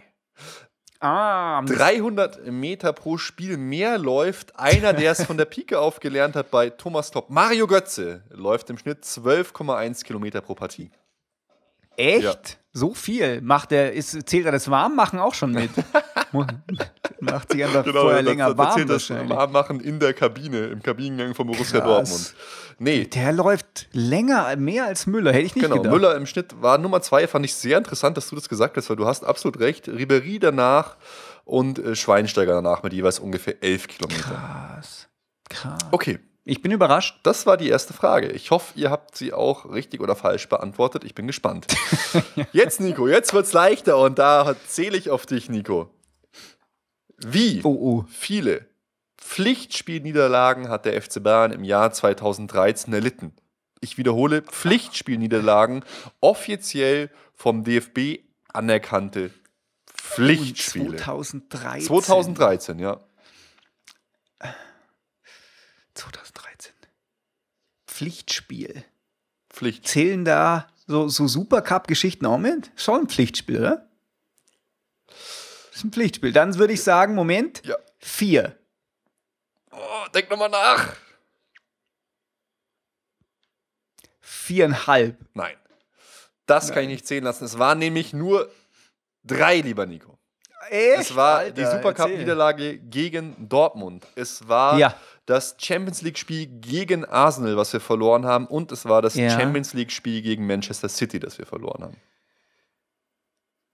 Ah, 300 Meter pro Spiel mehr läuft einer, der es von der Pike auf gelernt hat bei Thomas Topp. Mario Götze läuft im Schnitt 12,1 Kilometer pro Partie. Echt? Ja. So viel? Macht er, ist, zählt er das Warmmachen auch schon mit? Macht sich einfach vorher länger warm Genau, das. Warmmachen in der Kabine, im Kabinengang von Borussia Krass. Dortmund. Nee, Der läuft länger, mehr als Müller, hätte ich nicht genau. gedacht. Müller im Schnitt war Nummer zwei. Fand ich sehr interessant, dass du das gesagt hast, weil du hast absolut recht. Ribery danach und äh, Schweinsteiger danach mit jeweils ungefähr 11 Kilometer. Krass. Krass. Okay, Ich bin überrascht. das war die erste Frage. Ich hoffe, ihr habt sie auch richtig oder falsch beantwortet. Ich bin gespannt. Jetzt, Nico, jetzt wird's leichter und da zähle ich auf dich, Nico. Wie Oh, oh. viele Pflichtspielniederlagen hat der FC Bayern im Jahr 2013 erlitten? Ich wiederhole, Pflichtspielniederlagen, offiziell vom DFB anerkannte Pflichtspiele. 2013. 2013, ja. 2013. Pflichtspiel. Pflicht. Zählen da so, so Supercup-Geschichten auch mit? Schon ein Pflichtspiel, oder? Das ist ein Pflichtspiel. Dann würde ich sagen, Moment, Ja. vier. Oh, denk nochmal nach. Viereinhalb. Nein. Das kann ich nicht zählen lassen. Es waren nämlich nur drei, lieber Nico. Echt? Es war Alter, die. Supercup-Niederlage gegen Dortmund. Es war Ja. Das Champions League-Spiel gegen Arsenal, was wir verloren haben. Und es war das Ja. Champions League-Spiel gegen Manchester City, das wir verloren haben.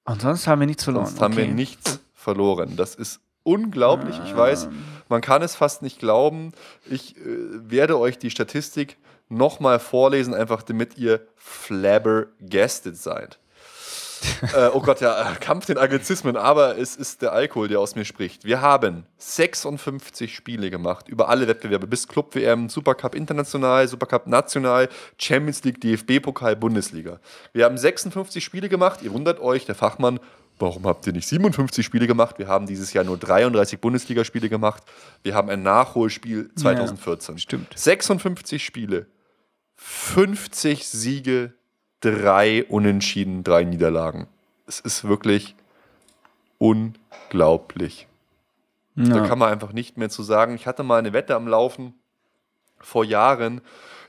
Und sonst haben wir nichts verloren. Sonst haben wir okay. nichts verloren. Das ist unglaublich. Ich weiß, Ah. man kann es fast nicht glauben. Ich äh, werde euch die Statistik nochmal vorlesen, einfach damit ihr flabbergasted seid. äh, oh Gott, ja, Kampf den Anglizismen, aber es ist der Alkohol, der aus mir spricht. Wir haben 56 Spiele gemacht über alle Wettbewerbe, bis Club WM, Supercup International, Supercup National, Champions League, DFB-Pokal, Bundesliga. Wir haben 56 Spiele gemacht. Ihr wundert euch, der Fachmann, warum habt ihr nicht 57 Spiele gemacht? Wir haben dieses Jahr nur 33 Bundesligaspiele gemacht. Wir haben ein Nachholspiel 2014. stimmt. 56 Spiele, 50 Siege, drei Unentschieden, drei Niederlagen. Es ist wirklich unglaublich. Da Ja. kann man einfach nicht mehr zu sagen. Ich hatte mal eine Wette am Laufen vor Jahren.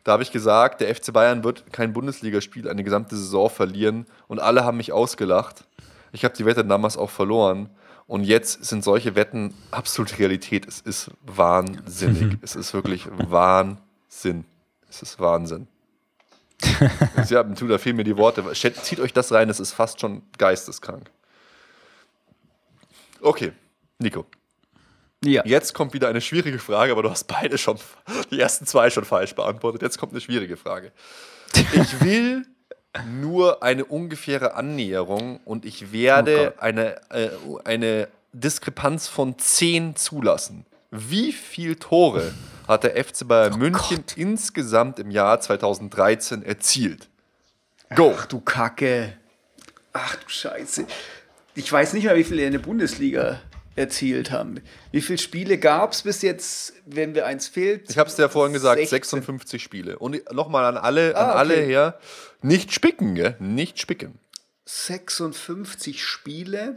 Da habe ich gesagt, der FC Bayern wird kein Bundesligaspiel eine gesamte Saison verlieren. Und alle haben mich ausgelacht. Ich habe die Wette damals auch verloren. Und jetzt sind solche Wetten absolut Realität. Es ist wahnsinnig. es ist wirklich Wahnsinn. Es ist Wahnsinn. ja, da fehlen mir die Worte. Zieht euch das rein, das ist fast schon geisteskrank. Okay, Nico. ja. Jetzt kommt wieder eine schwierige Frage, aber du hast beide schon, die ersten zwei schon falsch beantwortet. Jetzt kommt eine schwierige Frage. Ich will nur eine ungefähre Annäherung und ich Oh werde Gott. eine, äh, eine Diskrepanz von 10 zulassen. Wie viel Tore hat der FC Bayern München Oh Gott. insgesamt im Jahr 2013 erzielt? Go! Ach du Kacke. Ach du Scheiße. Ich weiß nicht mehr, wie viele in der Bundesliga erzielt haben. Wie viele Spiele gab es bis jetzt, wenn mir eins fehlt? Ich habe es dir ja vorhin gesagt, 16. 56 Spiele. Und nochmal an alle, an Ah, okay. alle her, nicht spicken, gell? Nicht spicken. 56 Spiele.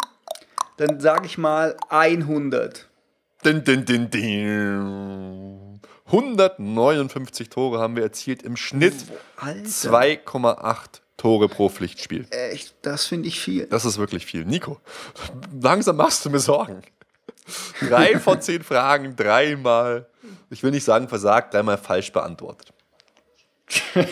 Dann sage ich mal 100. Din, din, din, din. 159 Tore haben wir erzielt im Schnitt. Alter. 2,8 Tore pro Pflichtspiel. Echt, das finde ich viel. Das ist wirklich viel. Nico, langsam machst du mir Sorgen. Drei von zehn Fragen, dreimal, ich will nicht sagen versagt, dreimal falsch beantwortet.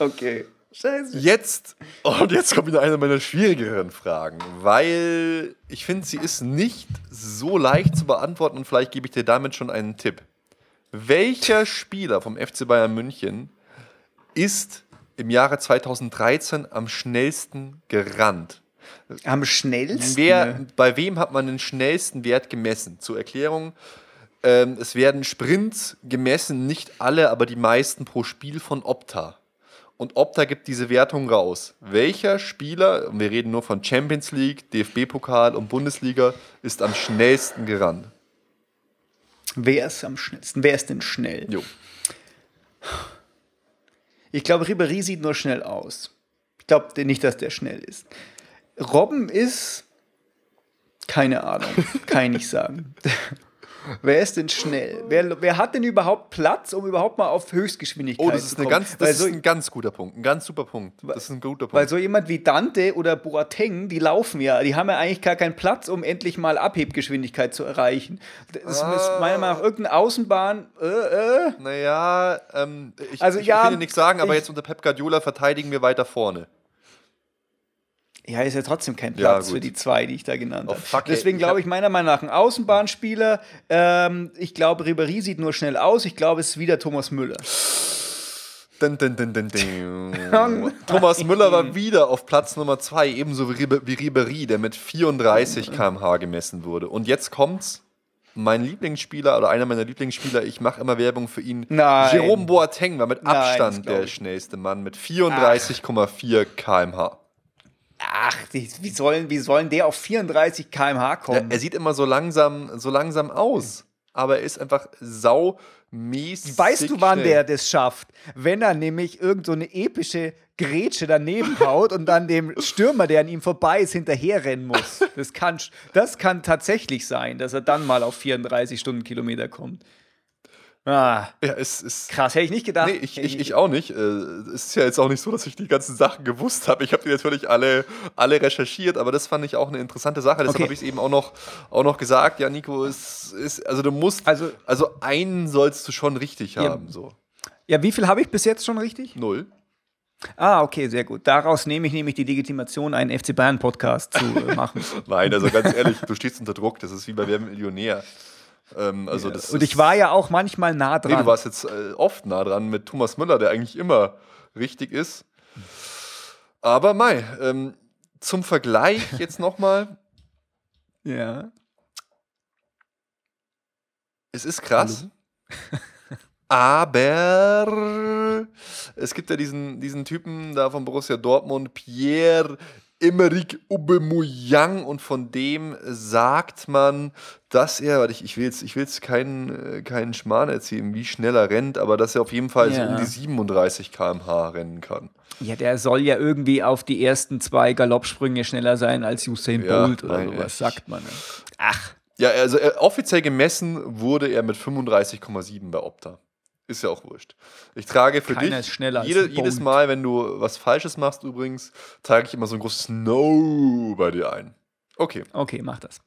Okay. Scheiße. Jetzt, und jetzt kommt wieder eine meiner schwierigeren Fragen, weil ich finde, sie ist nicht so leicht zu beantworten und vielleicht gebe ich dir damit schon einen Tipp. Welcher Spieler vom FC Bayern München ist im Jahre 2013 am schnellsten gerannt? Am schnellsten. Wer, bei wem hat man den schnellsten Wert gemessen? Zur Erklärung, ähm, es werden Sprints gemessen, nicht alle, aber die meisten pro Spiel von Opta. Und Opta gibt diese Wertung raus. Welcher Spieler, und wir reden nur von Champions League, DFB-Pokal und Bundesliga, ist am schnellsten gerannt? Wer ist am schnellsten? Wer ist denn schnell? Jo. Ich glaube, Ribéry sieht nur schnell aus. Ich glaube nicht, dass der schnell ist. Robben ist. Keine Ahnung. Kann ich nicht sagen. Wer ist denn schnell? Wer, wer hat denn überhaupt Platz, um überhaupt mal auf Höchstgeschwindigkeit Oh, das zu ist, eine kommen? ganz, das weil, ist so, ein ganz guter Punkt. Ein ganz super Punkt. Das ist ein guter Punkt. weil so jemand wie Dante oder Boateng, die laufen ja. Die haben ja eigentlich gar keinen Platz, um endlich mal Abhebgeschwindigkeit zu erreichen. Das Ah. ist meiner Meinung nach irgendeine Außenbahn. Äh, äh. naja, ähm, ich, Also ich ja, will dir nichts sagen, aber ich- jetzt unter Pep Guardiola verteidigen wir weiter vorne. Ja, ist ja trotzdem kein Ja, Platz gut. für die zwei, die ich da genannt Oh, habe. Deswegen glaube ich meiner Meinung nach ein Außenbahnspieler. Ähm, ich glaube, Ribéry sieht nur schnell aus. Ich glaube, es ist wieder Thomas Müller. Dun, dun, dun, dun. Thomas Müller war wieder auf Platz Nummer 2, ebenso wie, Ribéry, der mit 34 km/h gemessen wurde. Und jetzt kommt's. mein Lieblingsspieler oder einer meiner Lieblingsspieler, ich mache immer Werbung für ihn. Nein. Jerome Boateng war mit Nein, Abstand glaub der schnellste Mann mit 34,4 km/h. Ach, die, wie, sollen, wie sollen der auf 34 km/h Ja, kommen? er sieht immer so langsam, so langsam aus, aber er ist einfach saumäßig. Weißt du, wann der das schafft? Wenn er nämlich irgend so eine epische Grätsche daneben haut und dann dem Stürmer, der an ihm vorbei ist, hinterherrennen muss. Das kann, das kann tatsächlich sein, dass er dann mal auf 34 Stundenkilometer kommt. Ah, Ja, es ist. krass, hätte ich nicht gedacht. Nee, ich, ich, ich auch nicht. Äh, Es ist ja jetzt auch nicht so, dass ich die ganzen Sachen gewusst habe. Ich habe die natürlich alle, alle recherchiert, aber das fand ich auch eine interessante Sache. Deshalb Okay. habe ich es eben auch noch, auch noch gesagt. Ja, Nico, es ist, also du musst, Also- also einen sollst du schon richtig Ja. haben. So. Ja, wie viel habe ich bis jetzt schon richtig? Null. Ah, okay, sehr gut. Daraus nehme ich nämlich die Legitimation, einen FC Bayern Podcast zu äh, machen. Nein, also ganz ehrlich, du stehst unter Druck. Das ist wie bei Wer Millionär. Ähm, also das Und ich war ja auch manchmal nah Nee, dran. du warst jetzt äh, oft nah dran mit Thomas Müller, der eigentlich immer richtig ist. Aber Mai, ähm, zum Vergleich jetzt nochmal. ja. Es ist krass. Aber es gibt ja diesen, diesen Typen da von Borussia Dortmund, Pierre Emerick Aubameyang und von dem sagt man, dass er, warte, ich, ich will jetzt, ich will jetzt keinen, äh, keinen Schmarrn erzählen, wie schnell er rennt, aber dass er auf jeden Fall so Ja. um die 37 km/h rennen kann. Ja, der soll ja irgendwie auf die ersten zwei Galoppsprünge schneller sein als Usain Ja, Bolt oder nein, sowas, sagt man. ne? Ach, Ja, also äh, offiziell gemessen wurde er mit 35,7 bei Opta. Ist ja auch wurscht. Ich trage für Keiner dich jede, jedes Mal, wenn du was Falsches machst übrigens, trage ich immer so ein großes No bei dir ein. Okay. okay, mach das.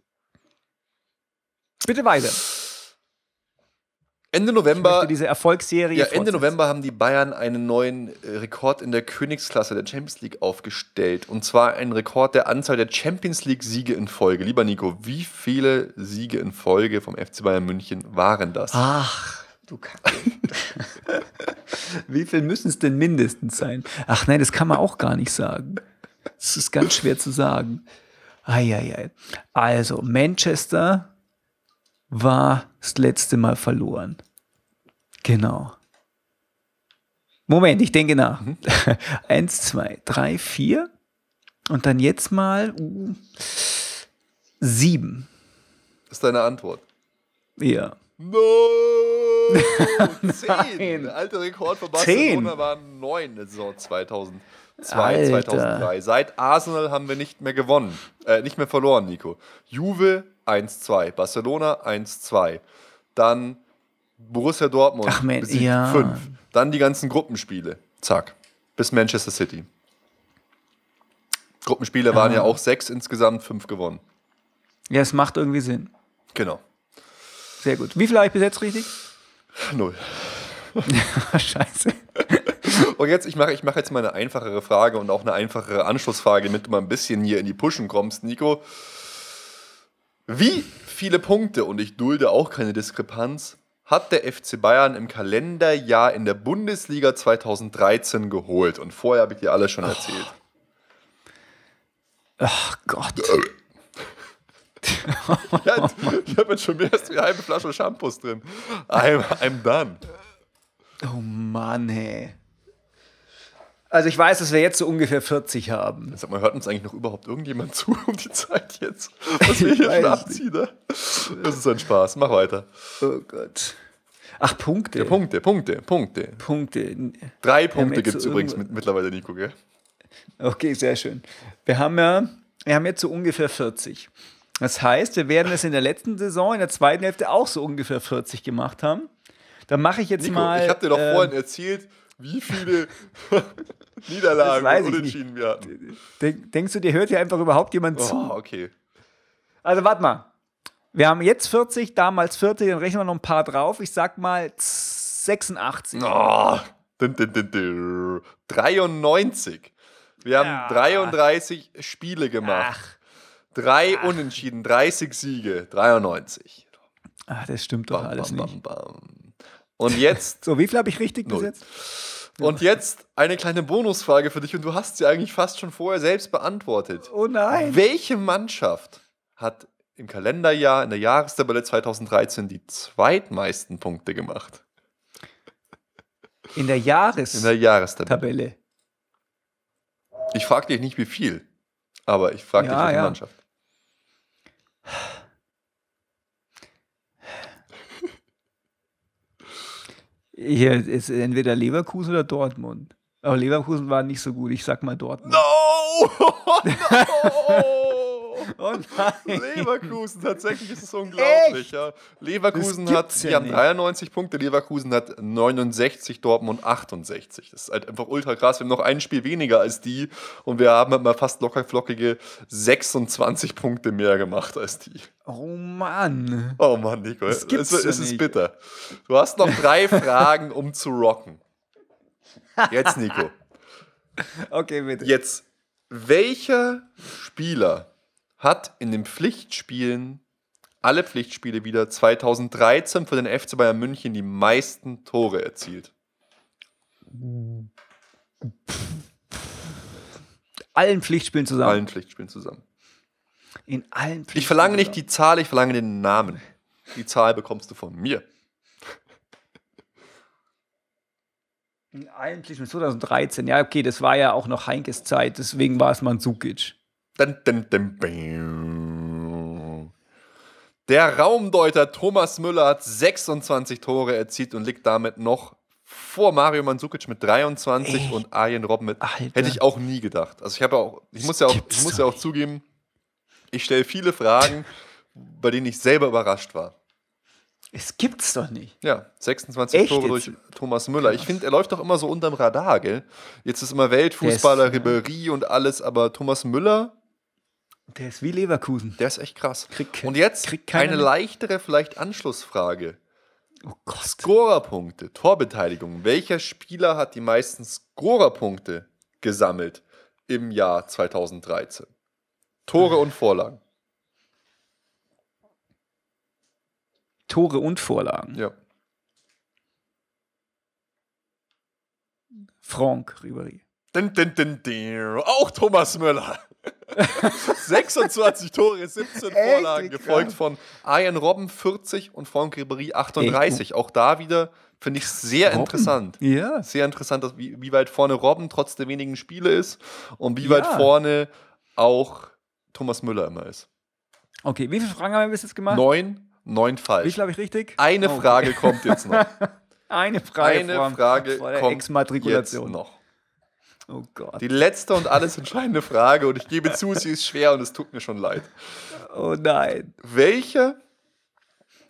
Bitte weiter. Ende November, diese Erfolgsserie ja, Ende. November haben die Bayern einen neuen Rekord in der Königsklasse der Champions League aufgestellt. Und zwar einen Rekord der Anzahl der Champions League-Siege in Folge. Lieber Nico, wie viele Siege in Folge vom FC Bayern München waren das? Ach, du Kacke. Wie viel müssen es denn mindestens sein? Ach nein, das kann man auch gar nicht sagen. Das ist ganz schwer zu sagen. Eieiei. Also, Manchester war das letzte Mal verloren. Genau. Moment, ich denke nach. Eins, zwei, drei, vier. Und dann jetzt mal uh, sieben. Das ist deine Antwort. Ja. No! Zehn! Der alte Rekord von Barcelona Zehn? waren neun in Saison 2002, Alter. 2003. Seit Arsenal haben wir nicht mehr gewonnen. Äh, nicht mehr verloren, Nico. Juve 1-2, Barcelona 1-2. Dann Borussia Dortmund Ach, man, besiegt ja. 5. Dann die ganzen Gruppenspiele. Zack. Bis Manchester City. Gruppenspiele waren Ah. ja auch sechs insgesamt, fünf gewonnen. Ja, es macht irgendwie Sinn. Genau. Sehr gut. Wie viel habe ich bis jetzt richtig? Null. Scheiße. Und jetzt, ich mache ich mache jetzt mal eine einfachere Frage und auch eine einfachere Anschlussfrage, damit du mal ein bisschen hier in die Pushen kommst, Nico. Wie viele Punkte, und ich dulde auch keine Diskrepanz, hat der FC Bayern im Kalenderjahr in der Bundesliga 2013 geholt? Und vorher habe ich dir alles schon erzählt. Ach Gott. Ja, ich habe jetzt schon mehr als die halbe Flasche Shampoos drin. I'm, I'm done. Oh Mann, hey. Also ich weiß, dass wir jetzt so ungefähr 40 haben. Sag mal, hört uns eigentlich noch überhaupt irgendjemand zu um die Zeit jetzt? Was wir hier schon abziehen, ne? Das ist ein Spaß. Mach weiter. Oh Gott. Ach, Punkte. Ja, Punkte, Punkte, Punkte. Punkte. Drei Punkte gibt es so übrigens mit, mittlerweile, Nico, gell? Okay, sehr schön. Wir haben ja, wir haben jetzt so ungefähr 40. Das heißt, wir werden es in der letzten Saison, in der zweiten Hälfte auch so ungefähr 40 gemacht haben. Dann mache ich jetzt Nico, mal. ich habe dir doch ähm, vorhin erzählt, wie viele Niederlagen und Unentschieden wir hatten. Denk, denkst du, dir hört hier einfach überhaupt jemand zu? Oh, okay. Also warte mal. Wir haben jetzt 40, damals 40, dann rechnen wir noch ein paar drauf. Ich sag mal 86. Oh, din, din, din, din. 93. Wir haben Ja. 33 Spiele gemacht. Ach, Drei Unentschieden, 30 Siege, 93. ach, das stimmt doch Bam, alles bam, nicht. bam. Und jetzt So, wie viel habe ich richtig Null. bis jetzt? Und jetzt eine kleine Bonusfrage für dich und du hast sie eigentlich fast schon vorher selbst beantwortet. Oh nein. Welche Mannschaft hat im Kalenderjahr in der Jahrestabelle 2013 die zweitmeisten Punkte gemacht. In der In der Jahrestabelle. Jahrestabelle. Ich frage dich nicht, wie viel, aber ich frage dich, Ja, welche ja. Mannschaft. Hier ist entweder Leverkusen oder Dortmund. Aber Leverkusen war nicht so gut. Ich sag mal Dortmund. No! no! Oh nein. Leverkusen, tatsächlich ist es unglaublich. Echt? Ja. Leverkusen hat, die ja haben nicht. 93 Punkte, Leverkusen hat 69, Dortmund 68. Das ist halt einfach ultra krass. Wir haben noch ein Spiel weniger als die und wir haben halt mal fast locker flockige 26 Punkte mehr gemacht als die. Oh Mann. Oh Mann, Nico, Das es, gibt's es, ja es ist nicht. bitter. Du hast noch drei Fragen, um zu rocken. Jetzt, Nico. Okay, bitte. Jetzt, welcher Spieler hat in den Pflichtspielen, alle Pflichtspiele wieder 2013 für den FC Bayern München die meisten Tore erzielt? Allen Pflichtspielen zusammen. Allen Pflichtspielen zusammen. In allen Pflichtspielen. Ich verlange nicht die Zahl, ich verlange den Namen. Die Zahl bekommst du von mir. In allen Pflichtspielen 2013. Ja, okay, das war ja auch noch Heinkes Zeit. Deswegen war es Mandzukic. Der Raumdeuter Thomas Müller hat 26 Tore erzielt und liegt damit noch vor Mario Mandzukic mit 23 Echt? und Arjen Robben mit. Alter. Hätte ich auch nie gedacht. Also ich habe auch, ich muss ja auch, ich muss ja auch zugeben, ich stelle viele Fragen, bei denen ich selber überrascht war. Es gibt's doch nicht. Ja, 26 Echt Tore jetzt? durch Thomas Müller. Ich finde, er läuft doch immer so unterm Radar, gell? Jetzt ist immer Weltfußballer, Ribéry und alles, aber Thomas Müller, Der ist wie Leverkusen. der ist echt krass. Krieg- und jetzt eine leichtere, vielleicht Anschlussfrage. Oh Gott. Scorerpunkte, Torbeteiligung. Welcher Spieler hat die meisten Scorerpunkte gesammelt im Jahr 2013? Tore und Vorlagen. Tore und Vorlagen. Ja. Franck Ribéry. Din, din, din, din. Auch Thomas Müller. 26 Tore, 17 Vorlagen, Wie krass. gefolgt von Arjen Robben 40 und Franck Ribéry 38. Auch da wieder finde ich sehr Robben? interessant. Ja. Sehr interessant, dass, wie, wie weit vorne Robben trotz der wenigen Spiele ist und wie weit Ja. vorne auch Thomas Müller immer ist. Okay, wie viele Fragen haben wir bis jetzt gemacht? Neun, neun Wie falsch. viel habe ich richtig? Eine Oh, okay. Frage kommt jetzt noch. Eine Frage. Eine Frage kommt jetzt noch. Oh Gott. Die letzte und alles entscheidende Frage und ich gebe zu, sie ist schwer und es tut mir schon leid. Oh nein. Welcher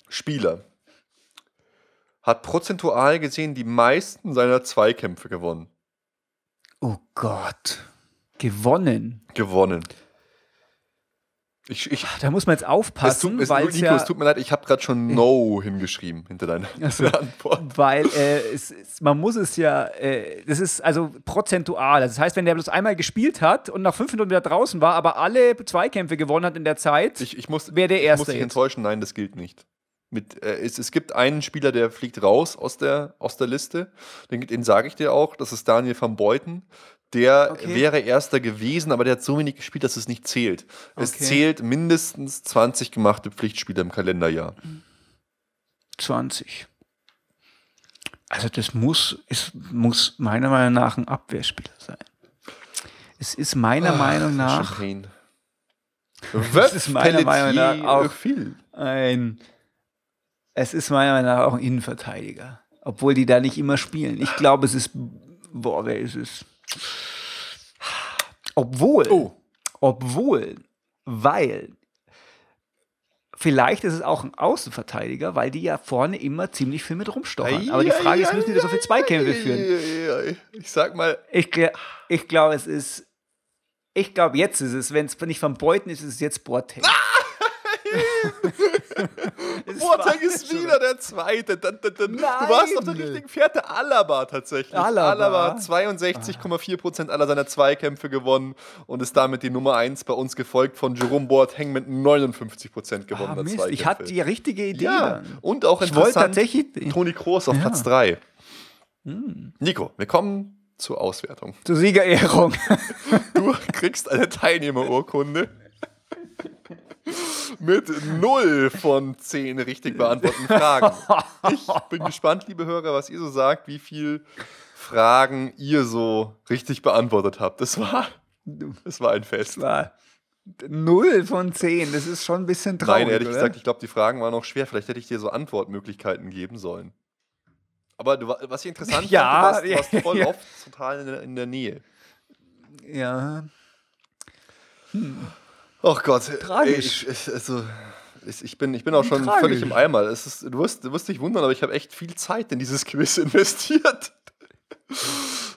Spieler hat prozentual gesehen die meisten seiner Zweikämpfe gewonnen? Oh Gott. Gewonnen. Gewonnen. Ich, ich, Da muss man jetzt es aufpassen, tut, es, weil Nico, ja, es tut mir leid, ich habe gerade schon No hingeschrieben hinter deiner Ach so. Antwort. weil äh, es, es, man muss es ja, äh, das ist also prozentual. Das heißt, wenn der bloß einmal gespielt hat und nach fünf Minuten wieder draußen war, aber alle Zweikämpfe gewonnen hat in der Zeit, Ich, ich muss, Wer der ich Erste muss dich enttäuschen, nein, das gilt nicht. Mit, äh, es, es gibt einen Spieler, der fliegt raus aus der, aus der Liste. Den, den sage ich dir auch, das ist Daniel van Beuten. Der Okay. wäre Erster gewesen, aber der hat so wenig gespielt, dass es nicht zählt. Es Okay. zählt mindestens 20 gemachte Pflichtspiele im Kalenderjahr. 20. Also das muss, es muss meiner Meinung nach ein Abwehrspieler sein. Es ist meiner Meinung nach Champagne. Das ist meiner Meinung nach auch- viel. ein, es ist meiner Meinung nach auch ein Innenverteidiger. Obwohl die da nicht immer spielen. Ich glaube, es ist, boah, wer ist es? Obwohl, Oh. obwohl, weil, vielleicht ist es auch ein Außenverteidiger, weil die ja vorne immer ziemlich viel mit rumstochern. Aber die Frage ist, müssen die da so viele Zweikämpfe führen? Ich sag mal, Ich, ich glaube, es ist, ich glaube, jetzt ist es, wenn es nicht von Beuten ist, ist es jetzt Boateng. Es Boateng ist wieder der Zweite. Dun, dun. Du Nein. warst auf der richtigen Fährte. Alaba tatsächlich. Alaba. Alaba 62,4% aller seiner Zweikämpfe gewonnen und ist damit die Nummer 1 bei uns gefolgt von Jerome Boateng mit 59% Ah, gewonnener Mist, Zweikämpfe. ich hatte die richtige Idee. ja, und auch interessant, Toni Kroos auf Ja. Hm. Platz 3. Nico, wir kommen zur Auswertung. zur Siegerehrung. Du kriegst eine Teilnehmerurkunde. mit 0 von 10 richtig beantworteten Fragen. Ich bin gespannt, liebe Hörer, was ihr so sagt, wie viel Fragen ihr so richtig beantwortet habt. Das war, das war ein Fest. Das war 0 von 10. Das ist schon ein bisschen traurig. Nein, ehrlich oder? gesagt, ich glaube, die Fragen waren auch schwer. Vielleicht hätte ich dir so Antwortmöglichkeiten geben sollen. Aber du, wa- was ich interessant Ja, fand, du warst, du warst voll ja. oft total in der, in der Nähe. Ja. Ach Gott. Tragisch. Ich, also, ich, bin, ich bin auch schon Tragisch. völlig im Eimer. Es ist, du, wirst, du wirst dich wundern, aber ich habe echt viel Zeit in dieses Quiz investiert.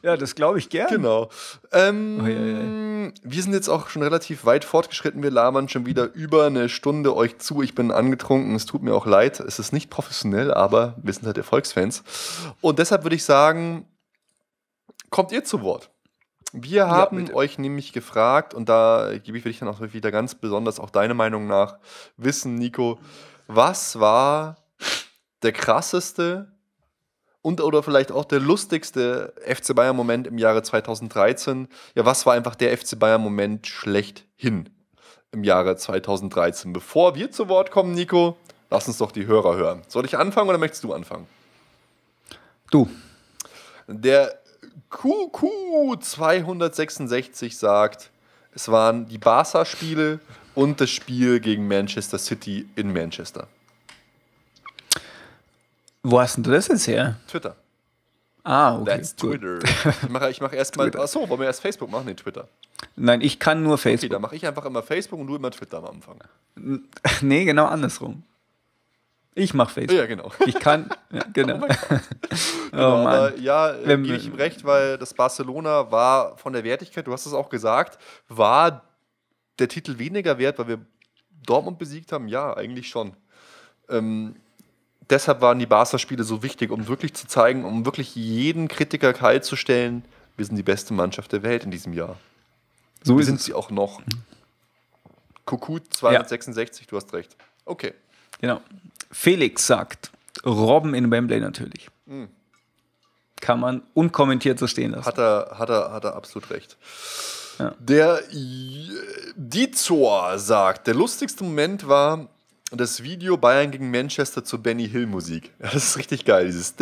ja, das glaube ich gern. Genau. Ähm, Ui, ui, Wir sind jetzt auch schon relativ weit fortgeschritten. Wir labern schon wieder über eine Stunde euch zu. Ich bin angetrunken. Es tut mir auch leid. Es ist nicht professionell, aber wir sind halt Erfolgsfans. Und deshalb würde ich sagen, kommt ihr zu Wort. Wir haben bitte. euch nämlich gefragt, und da gebe ich will ich dann auch wieder ganz besonders auch deine Meinung nach wissen, Nico, was war der krasseste und oder vielleicht auch der lustigste FC Bayern Moment im Jahre 2013. Ja, was war einfach der FC Bayern Moment schlechthin im Jahre 2013? Bevor wir zu Wort kommen, Nico, lass uns doch die Hörer hören. Soll ich anfangen oder möchtest du anfangen? Du. Der QQ266 sagt, es waren die Barca-Spiele und das Spiel gegen Manchester City in Manchester. Wo hast denn du das jetzt her? Twitter. Ah, okay. That's gut. Twitter. Ich mache ich mach erstmal. Achso, wollen wir erst Facebook machen? Nee, Twitter. Nein, ich kann nur Okay, Facebook. dann mache ich einfach immer Facebook und du immer Twitter am Anfang. nee, genau andersrum. Ich mache Facebook. Ja, genau. Ich kann, ja, genau. Genau, oh Mann. aber ja, äh, Wenn gebe ich ihm recht, weil das Barcelona war von der Wertigkeit, du hast es auch gesagt, war der Titel weniger wert, weil wir Dortmund besiegt haben? Ja, eigentlich schon. Ähm, deshalb waren die Barca-Spiele so wichtig, um wirklich zu zeigen, um wirklich jeden Kritiker kalt zu stellen, wir sind die beste Mannschaft der Welt in diesem Jahr. So Wir sind es. sie auch noch. Kuku 266, du hast recht. Okay. Genau. Felix sagt, Robben in Wembley natürlich. Hm. Kann man unkommentiert so stehen lassen. Hat er, hat er, hat er absolut recht. Ja. Der Dizor sagt, der lustigste Moment war das Video Bayern gegen Manchester zur Benny Hill Musik. Ja, Das ist richtig geil, dieses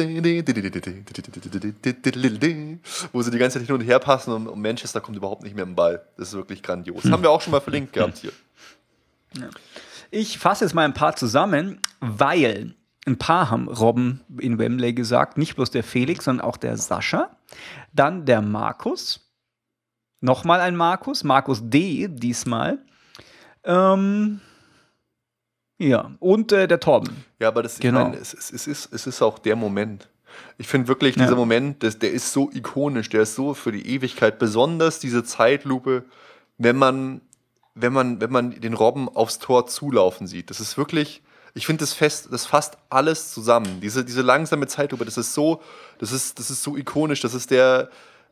wo sie die ganze Zeit hin und her passen und Manchester kommt überhaupt nicht mehr im Ball. Das ist wirklich grandios. Haben wir auch schon mal verlinkt gehabt hier. Ich fasse jetzt mal ein paar zusammen, weil ein paar haben Robben in Wembley gesagt, nicht bloß der Felix, sondern auch der Sascha, dann der Markus, nochmal ein Markus, Markus D. diesmal, ähm, ja, und äh, der Torben. Ja, aber das, Genau. ich meine, es, es, es, ist, es ist auch der Moment. Ich finde wirklich, Ja. dieser Moment, das, der ist so ikonisch, der ist so für die Ewigkeit, besonders diese Zeitlupe, wenn man, wenn man, wenn man den Robben aufs Tor zulaufen sieht. Das ist wirklich, ich finde, das, fest- das fasst alles zusammen. Diese, diese langsame Zeitlupe, das ist so, das ist, das ist so ikonisch, das ist der,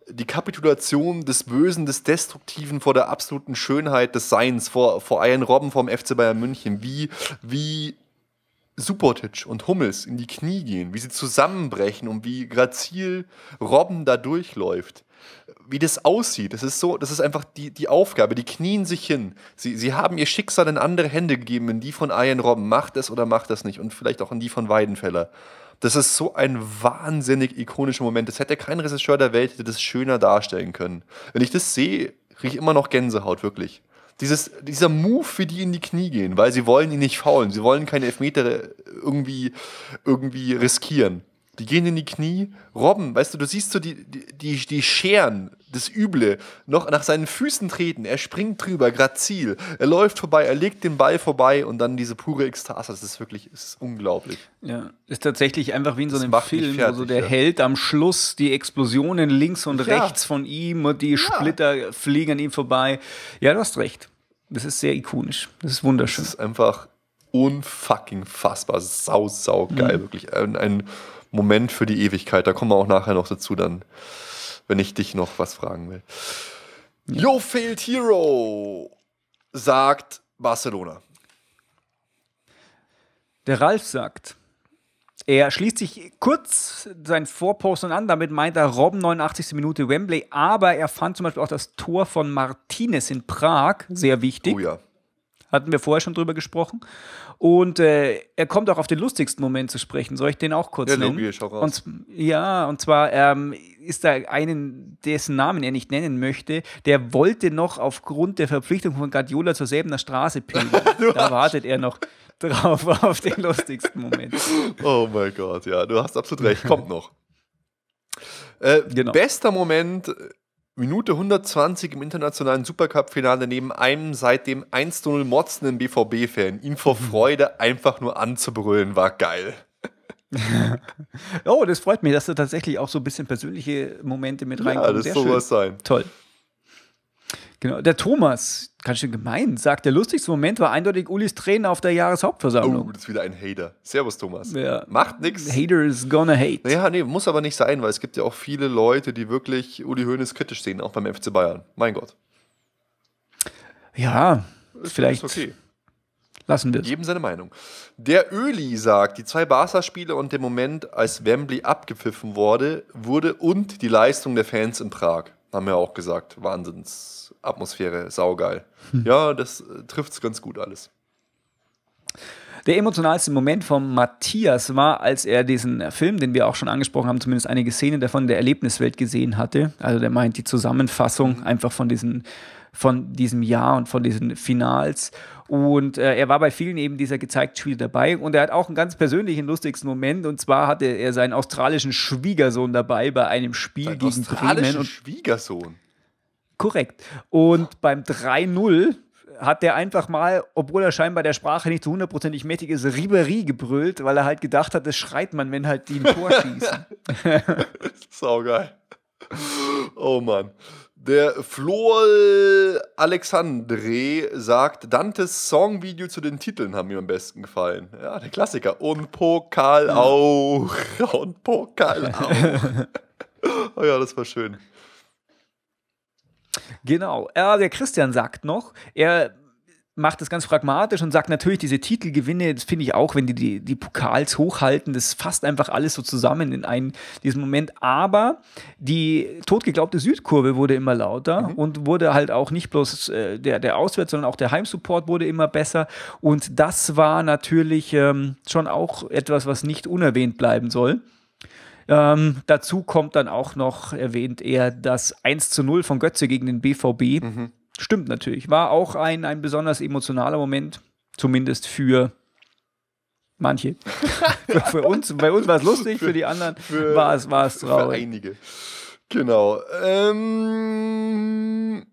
die Kapitulation des Bösen, des Destruktiven vor der absoluten Schönheit des Seins, vor, vor Ian Robben vom FC Bayern München, wie, wie Subotic und Hummels in die Knie gehen, wie sie zusammenbrechen und wie grazil Robben da durchläuft. Wie das aussieht, das ist so, das ist einfach die, die Aufgabe. Die knien sich hin. Sie, sie haben ihr Schicksal in andere Hände gegeben, in die von Ian Robben. Macht es oder macht es nicht. Und vielleicht auch in die von Weidenfeller. Das ist so ein wahnsinnig ikonischer Moment. Das hätte kein Regisseur der Welt hätte das schöner darstellen können. Wenn ich das sehe, kriege ich immer noch Gänsehaut, wirklich. Dieses, dieser Move, wie die in die Knie gehen, weil sie wollen ihn nicht faulen. Sie wollen keine Elfmeter irgendwie, irgendwie riskieren. Die gehen in die Knie. Robben, weißt du, du siehst so die, die, die, Scheren, das Üble, noch nach seinen Füßen treten. Er springt drüber, grazil. Er läuft vorbei, er legt den Ball vorbei und dann diese pure Ekstase. Das ist wirklich das ist unglaublich. Ja, ist tatsächlich einfach wie in so einem Film, fertig, wo so der ja. Held am Schluss die Explosionen links und Ja. rechts von ihm und die Splitter fliegen an ihm vorbei. Ja, du hast recht. Das ist sehr ikonisch. Das ist wunderschön. Das ist einfach unfucking fassbar. Sau, sau geil, Mhm. wirklich. Ein, ein Moment für die Ewigkeit. Da kommen wir auch nachher noch dazu, dann, wenn ich dich noch was fragen will. Yo, Failed Hero sagt Barcelona. Der Ralf sagt, er schließt sich kurz sein Vorposten an, damit meint er Robben 89. Minute Wembley, aber er fand zum Beispiel auch das Tor von Martinez in Prag sehr wichtig. Oh ja. Hatten wir vorher schon drüber gesprochen. Und äh, er kommt auch auf den lustigsten Moment zu sprechen. Soll ich den auch kurz Ja, nennen? logisch, hau raus. Und, ja, und zwar ähm, ist da einen, dessen Namen er nicht nennen möchte, der wollte noch aufgrund der Verpflichtung von Guardiola zur selben Straße pilgern. da wartet er noch drauf auf den lustigsten Moment. Oh mein Gott, ja, du hast absolut recht. Kommt noch. Äh, Genau. Bester Moment, Minute 120 im internationalen Supercup-Finale neben einem seitdem 1-0 motzenden BVB-Fan. Ihn vor Freude einfach nur anzubrüllen, war geil. Oh, das freut mich, dass du tatsächlich auch so ein bisschen persönliche Momente mit Ja, reinkommen. das Sehr soll schön. was sein. Toll. Genau. Der Thomas, ganz schön gemein, sagt, der lustigste Moment war eindeutig Ulis Tränen auf der Oh, Jahreshauptversammlung. das ist wieder ein Hater. Servus, Thomas. Ja. Macht nix. Haters gonna hate. Naja, nee, muss aber nicht sein, weil es gibt ja auch viele Leute, die wirklich Uli Hoeneß kritisch sehen, auch beim FC Bayern. Mein Gott. Ja, vielleicht Ist okay. lassen wir es. Jedem seine Meinung. Der Öli sagt, die zwei Barca-Spiele und der Moment, als Wembley abgepfiffen wurde, wurde und die Leistung der Fans in Prag. Haben wir auch gesagt. Wahnsinnsatmosphäre, saugeil. Ja, das trifft es ganz gut alles. Der emotionalste Moment von Matthias war, als er diesen Film, den wir auch schon angesprochen haben, zumindest einige Szenen davon der Erlebniswelt gesehen hatte. Also der meint die Zusammenfassung einfach von diesen von diesem Jahr und von diesen Finals. Und äh, er war bei vielen eben dieser gezeigten Spiele dabei. Und er hat auch einen ganz persönlichen, lustigsten Moment. Und zwar hatte er seinen australischen Schwiegersohn dabei bei einem Spiel Ein gegen Bremen. Und Schwiegersohn. Korrekt. Und beim 3-0 hat der einfach mal, obwohl er scheinbar der Sprache nicht so hundertprozentig mächtig ist, Ribery gebrüllt, weil er halt gedacht hat, das schreit man, wenn halt die ein Tor schießen. Saugeil. Oh Mann. Der Flor Alexandre sagt, Dantes Songvideo zu den Titeln haben mir am besten gefallen. Ja, der Klassiker. Und Pokal auch. Und Pokal auch. oh ja, das war schön. Genau. Ja, der Christian sagt noch, er macht das ganz pragmatisch und sagt natürlich, diese Titelgewinne, das finde ich auch, wenn die, die die Pokals hochhalten, das fasst einfach alles so zusammen in einen, diesen Moment. Aber die totgeglaubte Südkurve wurde immer lauter und wurde halt auch nicht bloß äh, der, der Auswärts, sondern auch der Heimsupport wurde immer besser. Und das war natürlich ähm, schon auch etwas, was nicht unerwähnt bleiben soll. Ähm, dazu kommt dann auch noch, erwähnt er, das 1 zu 0 von Götze gegen den BVB. Stimmt natürlich. War auch ein, ein besonders emotionaler Moment, zumindest für manche. für, für uns, bei uns war es lustig, für, die anderen für- war es, war es Für traurig. einige. Genau. Ähm,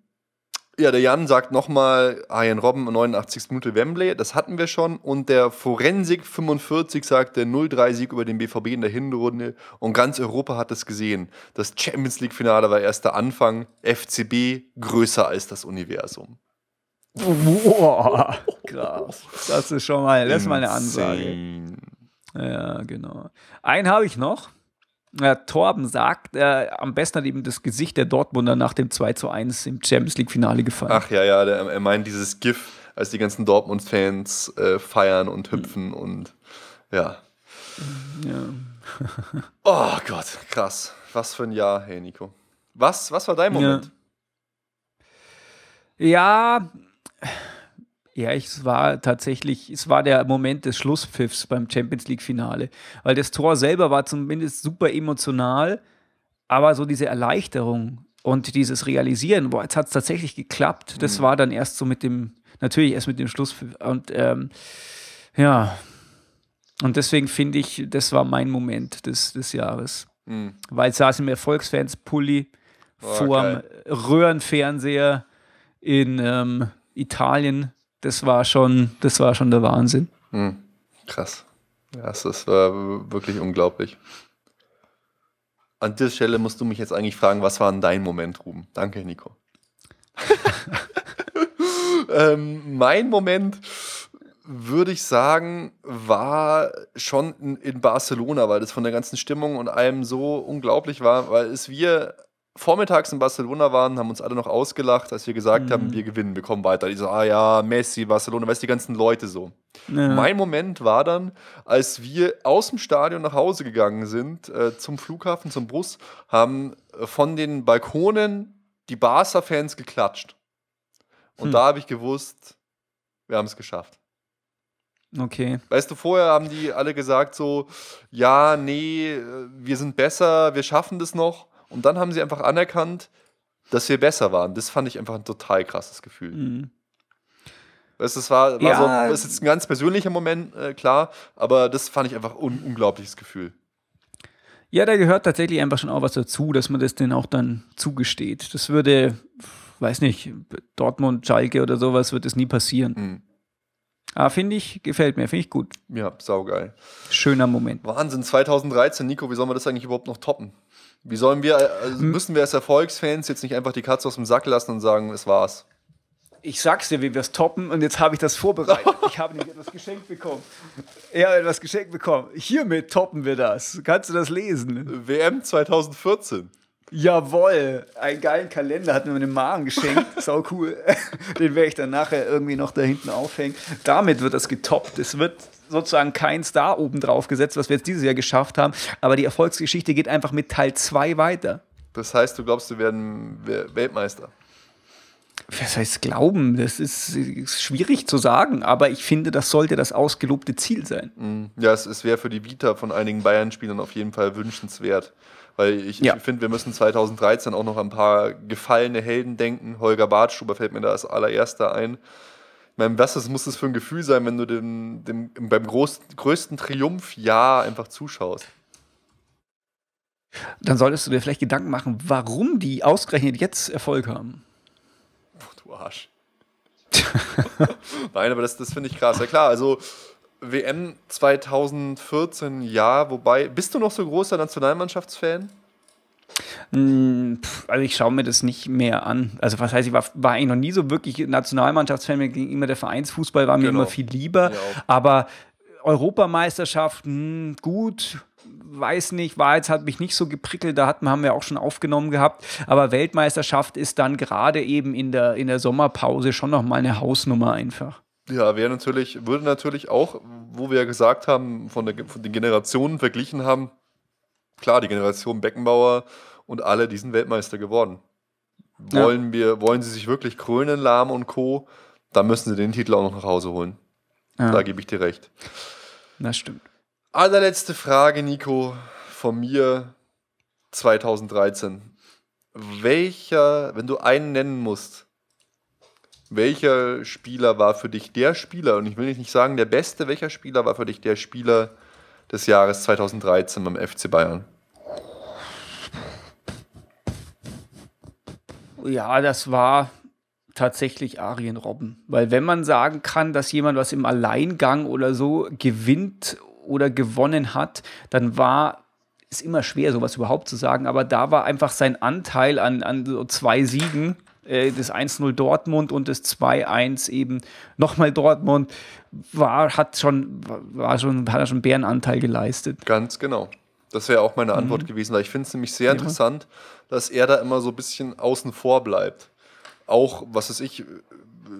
ja, der Jan sagt nochmal, Arjen Robben, 89. Minute Wembley, das hatten wir schon. Und der Forensik 45 sagt, der 0-3-Sieg über den BVB in der Hinrunde. Und ganz Europa hat es gesehen. Das Champions League-Finale war erst der Anfang. FCB größer als das Universum. Boah, krass. Das ist schon mal, das ist mal eine Ansage. Ja, genau. Einen habe ich noch. Ja, Torben sagt, äh, am besten hat ihm das Gesicht der Dortmunder nach dem 2 zu 1 im Champions League-Finale gefallen. Ach ja, ja, der, er meint dieses GIF, als die ganzen Dortmund-Fans äh, feiern und hüpfen und ja. Ja. Oh Gott, krass. Was für ein Jahr, hey Nico. Was, was war dein Moment? Ja, ja, es war tatsächlich, es war der Moment des Schlusspfiffs beim Champions League-Finale. Weil das Tor selber war zumindest super emotional, aber so diese Erleichterung und dieses Realisieren, boah, jetzt hat es tatsächlich geklappt, das war dann erst so mit dem, natürlich erst mit dem Schlusspfiff. Und ähm, ja, und deswegen finde ich, das war mein Moment des, des Jahres. Hm. Weil saß im Erfolgsfans-Pulli Oh, vorm Röhrenfernseher in ähm, Italien. Das war schon, das war schon der Wahnsinn. Hm. Krass. Ja, das, war w- wirklich unglaublich. An dieser Stelle musst du mich jetzt eigentlich fragen, was war denn dein Moment, Ruben? Danke, Nico. ähm, mein Moment, würde ich sagen, war schon in Barcelona, weil das von der ganzen Stimmung und allem so unglaublich war, weil es wir vormittags in Barcelona waren, haben uns alle noch ausgelacht, als wir gesagt haben, wir gewinnen, wir kommen weiter. Die so, ah ja, Messi, Barcelona, weißt du, die ganzen Leute so. Ja. Mein Moment war dann, als wir aus dem Stadion nach Hause gegangen sind, äh, zum Flughafen, zum Bus, haben äh, von den Balkonen die Barca-Fans geklatscht. Und Hm. da habe ich gewusst, wir haben es geschafft. Okay. Weißt du, vorher haben die alle gesagt so, ja, nee, wir sind besser, wir schaffen das noch. Und dann haben sie einfach anerkannt, dass wir besser waren. Das fand ich einfach ein total krasses Gefühl. Mhm. Weißt, das war, war Ja. so, das ist jetzt ein ganz persönlicher Moment, äh, klar, aber das fand ich einfach ein unglaubliches Gefühl. Ja, da gehört tatsächlich einfach schon auch was dazu, dass man das denen auch dann zugesteht. Das würde, weiß nicht, Dortmund, Schalke oder sowas wird es nie passieren. Mhm. Aber finde ich, gefällt mir, finde ich gut. Ja, saugeil. Schöner Moment. Wahnsinn, 2013, Nico, wie sollen wir das eigentlich überhaupt noch toppen? Wie sollen wir, also müssen wir als Erfolgsfans jetzt nicht einfach die Katze aus dem Sack lassen und sagen, es war's? Ich sag's dir, wie wir es toppen und jetzt habe ich das vorbereitet. Ich habe nämlich etwas geschenkt bekommen. Ich habe etwas geschenkt bekommen. Hiermit toppen wir das. Kannst du das lesen? WM 2014. Jawoll, einen geilen Kalender hat mir meine Magen geschenkt. Sau cool. Den werde ich dann nachher irgendwie noch da hinten aufhängen. Damit wird das getoppt. Es wird sozusagen kein Star oben drauf gesetzt, was wir jetzt dieses Jahr geschafft haben. Aber die Erfolgsgeschichte geht einfach mit Teil 2 weiter. Das heißt, du glaubst, wir werden We- Weltmeister. Was heißt glauben? Das ist, ist schwierig zu sagen, aber ich finde, das sollte das ausgelobte Ziel sein. Ja, es, es wäre für die Vita von einigen Bayern-Spielern auf jeden Fall wünschenswert. Weil ich, Ja. ich finde, wir müssen 2013 auch noch an ein paar gefallene Helden denken. Holger Bartstuber fällt mir da als allererster ein. Ich meine, was das, muss das für ein Gefühl sein, wenn du dem, dem, beim groß, größten Triumphjahr einfach zuschaust? Dann solltest du dir vielleicht Gedanken machen, warum die ausgerechnet jetzt Erfolg haben. Du Arsch. Nein, aber das, das finde ich krass. Ja klar, also WM 2014, ja, wobei, bist du noch so großer Nationalmannschaftsfan? Pf, Also ich schaue mir das nicht mehr an. Also was heißt, ich war, war eigentlich noch nie so wirklich Nationalmannschaftsfan. Mir ging immer der Vereinsfußball, war mir Genau. immer viel lieber. Auch. Aber Europameisterschaft, hm, gut, weiß nicht, war jetzt hat mich nicht so geprickelt, da hatten, haben wir auch schon aufgenommen gehabt. Aber Weltmeisterschaft ist dann gerade eben in der, in der Sommerpause schon nochmal eine Hausnummer einfach. Ja, wäre natürlich, würde natürlich auch, wo wir ja gesagt haben, von, der, von den Generationen verglichen haben, klar, die Generation Beckenbauer und alle, die sind Weltmeister geworden. Ja. Wollen wir, wollen sie sich wirklich krönen, Lahm und Co., dann müssen sie den Titel auch noch nach Hause holen. Ja, Da gebe ich dir recht. das stimmt. Allerletzte Frage, Nico, von mir 2013. Welcher, wenn du einen nennen musst, welcher Spieler war für dich der Spieler, und ich will nicht sagen der Beste, welcher Spieler war für dich der Spieler des Jahres 2013 beim FC Bayern? Ja, das war tatsächlich Arjen Robben. Weil wenn man sagen kann, dass jemand was im Alleingang oder so gewinnt oder gewonnen hat, dann war ist immer schwer, sowas überhaupt zu sagen, aber da war einfach sein Anteil an, an so zwei Siegen, äh, das 1-0 Dortmund und das 2-1 eben nochmal Dortmund, war, hat schon, war schon, hat er schon einen Bärenanteil geleistet. Ganz genau. Das wäre auch meine Antwort gewesen, weil ich finde es nämlich sehr interessant, dass er da immer so ein bisschen außen vor bleibt. Auch, was weiß ich,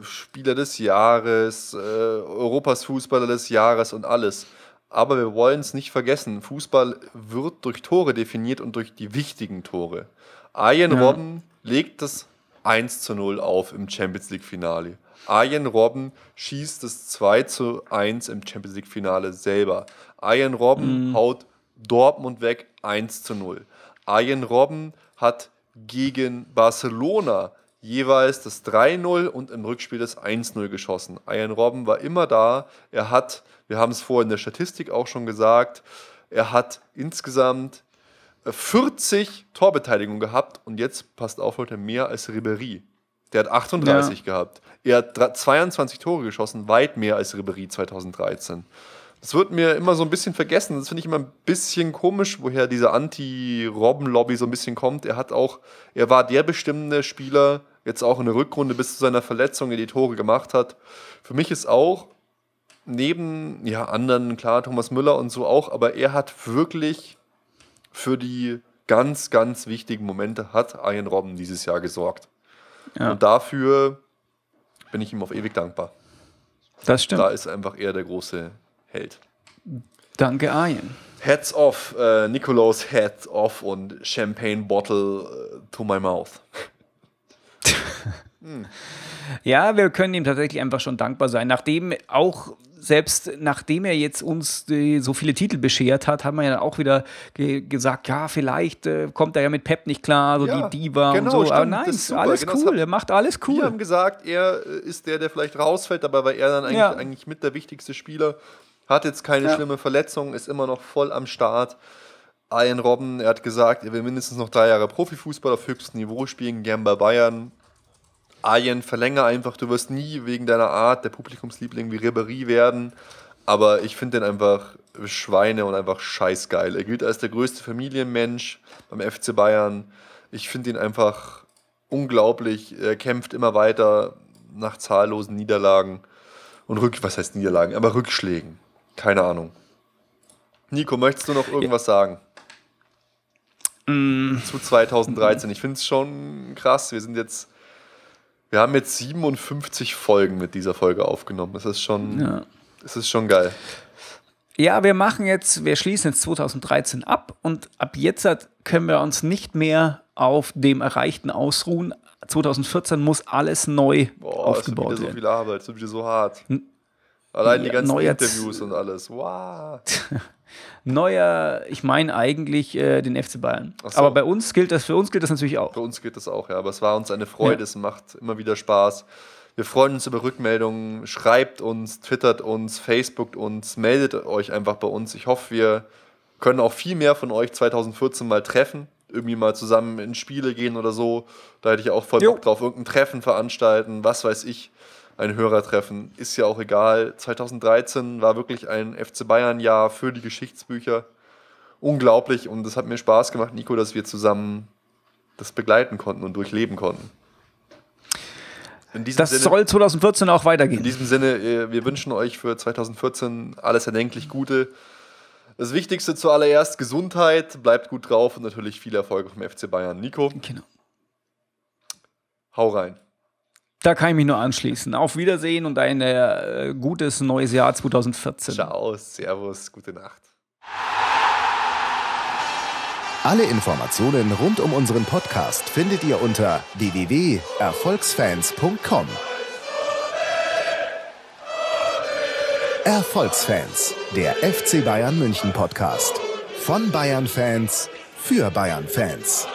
Spieler des Jahres, äh, Europas Fußballer des Jahres und alles. Aber wir wollen es nicht vergessen, Fußball wird durch Tore definiert und durch die wichtigen Tore. Arjen Ja. Robben legt das 1 zu 0 auf im Champions League Finale. Arjen Robben schießt das 2 zu 1 im Champions League Finale selber. Arjen Robben haut Dortmund weg 1 zu 0. Arjen Robben hat gegen Barcelona jeweils das 3-0 und im Rückspiel das 1-0 geschossen. Arjen Robben war immer da. Er hat, wir haben es vorhin in der Statistik auch schon gesagt, er hat insgesamt 40 Torbeteiligungen gehabt und jetzt passt auf, Leute, mehr als Ribery. Der hat 38 gehabt. Er hat dra- 22 Tore geschossen, weit mehr als Ribery 2013. Das wird mir immer so ein bisschen vergessen. Das finde ich immer ein bisschen komisch, woher diese Anti-Robben-Lobby so ein bisschen kommt. Er hat auch, er war der bestimmende Spieler, jetzt auch in der Rückrunde bis zu seiner Verletzung, der die Tore gemacht hat. Für mich ist auch neben ja, anderen, klar, Thomas Müller und so auch, aber er hat wirklich für die ganz, ganz wichtigen Momente hat Arjen Robben dieses Jahr gesorgt. Ja. Und dafür bin ich ihm auf ewig dankbar. Das stimmt. Da ist einfach er der große Held. Danke, Arjen. Heads off, äh, Nikolaus Heads off und Champagne Bottle äh, to my mouth. Ja, wir können ihm tatsächlich einfach schon dankbar sein. Nachdem auch, selbst nachdem er jetzt uns die, so viele Titel beschert hat, haben wir ja auch wieder ge gesagt, ja, vielleicht äh, kommt er ja mit Pep nicht klar, so Ja, die Diva genau, und so. stimmt, Aber nein, alles Genau, cool, hab- er macht alles Wir cool. haben gesagt, er äh, ist der, der vielleicht rausfällt, aber weil er dann eigentlich, Ja. eigentlich mit der wichtigste Spieler, hat jetzt keine Ja. schlimme Verletzung, ist immer noch voll am Start. Ian Robben, er hat gesagt, er will mindestens noch drei Jahre Profifußball auf höchstem Niveau spielen, gern bei Bayern. Ian, verlänger einfach, du wirst nie wegen deiner Art der Publikumsliebling wie Ribéry werden, aber ich finde den einfach Schweine und einfach scheißgeil. Er gilt als der größte Familienmensch beim FC Bayern. Ich finde ihn einfach unglaublich. Er kämpft immer weiter nach zahllosen Niederlagen und Rück, was heißt Niederlagen, aber Rückschlägen. Keine Ahnung. Nico, möchtest du noch irgendwas sagen? Zu 2013. Ich finde es schon krass. Wir sind jetzt, wir haben jetzt 57 Folgen mit dieser Folge aufgenommen. Das ist schon, Ja. das ist schon geil. Ja, wir machen jetzt, wir schließen jetzt 2013 ab und ab jetzt können wir uns nicht mehr auf dem Erreichten ausruhen. 2014 muss alles neu Boah, es wird aufgebaut wieder so werden. viel Arbeit, es wird wieder so hart. Allein die Ja, ganzen neuer Interviews und alles. Wow. Neuer, ich meine eigentlich äh, den FC Bayern. So. Aber bei uns gilt das, für uns gilt das natürlich auch. Bei uns geht das auch, ja. Aber es war uns eine Freude, Ja. es macht immer wieder Spaß. Wir freuen uns über Rückmeldungen. Schreibt uns, twittert uns, facebookt uns, meldet euch einfach bei uns. Ich hoffe, wir können auch viel mehr von euch 2014 mal treffen. Irgendwie mal zusammen in Spiele gehen oder so. Da hätte ich auch voll Jo. Bock drauf. Irgendein Treffen veranstalten, was weiß ich. Ein Hörertreffen, ist ja auch egal. 2013 war wirklich ein FC Bayern-Jahr für die Geschichtsbücher. Unglaublich und es hat mir Spaß gemacht, Nico, dass wir zusammen das begleiten konnten und durchleben konnten. In Das Sinne, soll 2014 auch in weitergehen. diesem Sinne, äh, wir wünschen euch für 2014 alles erdenklich Gute. Das Wichtigste zuallererst Gesundheit, bleibt gut drauf und natürlich viel Erfolg vom FC Bayern. Nico, Genau. hau rein. Da kann ich mich nur anschließen. Auf Wiedersehen und ein äh, gutes neues Jahr 2014. Ciao, Servus, gute Nacht. Alle Informationen rund um unseren Podcast findet ihr unter www.erfolgsfans.com. Erfolgsfans, der FC Bayern München Podcast. Von Bayern Fans für Bayern Fans.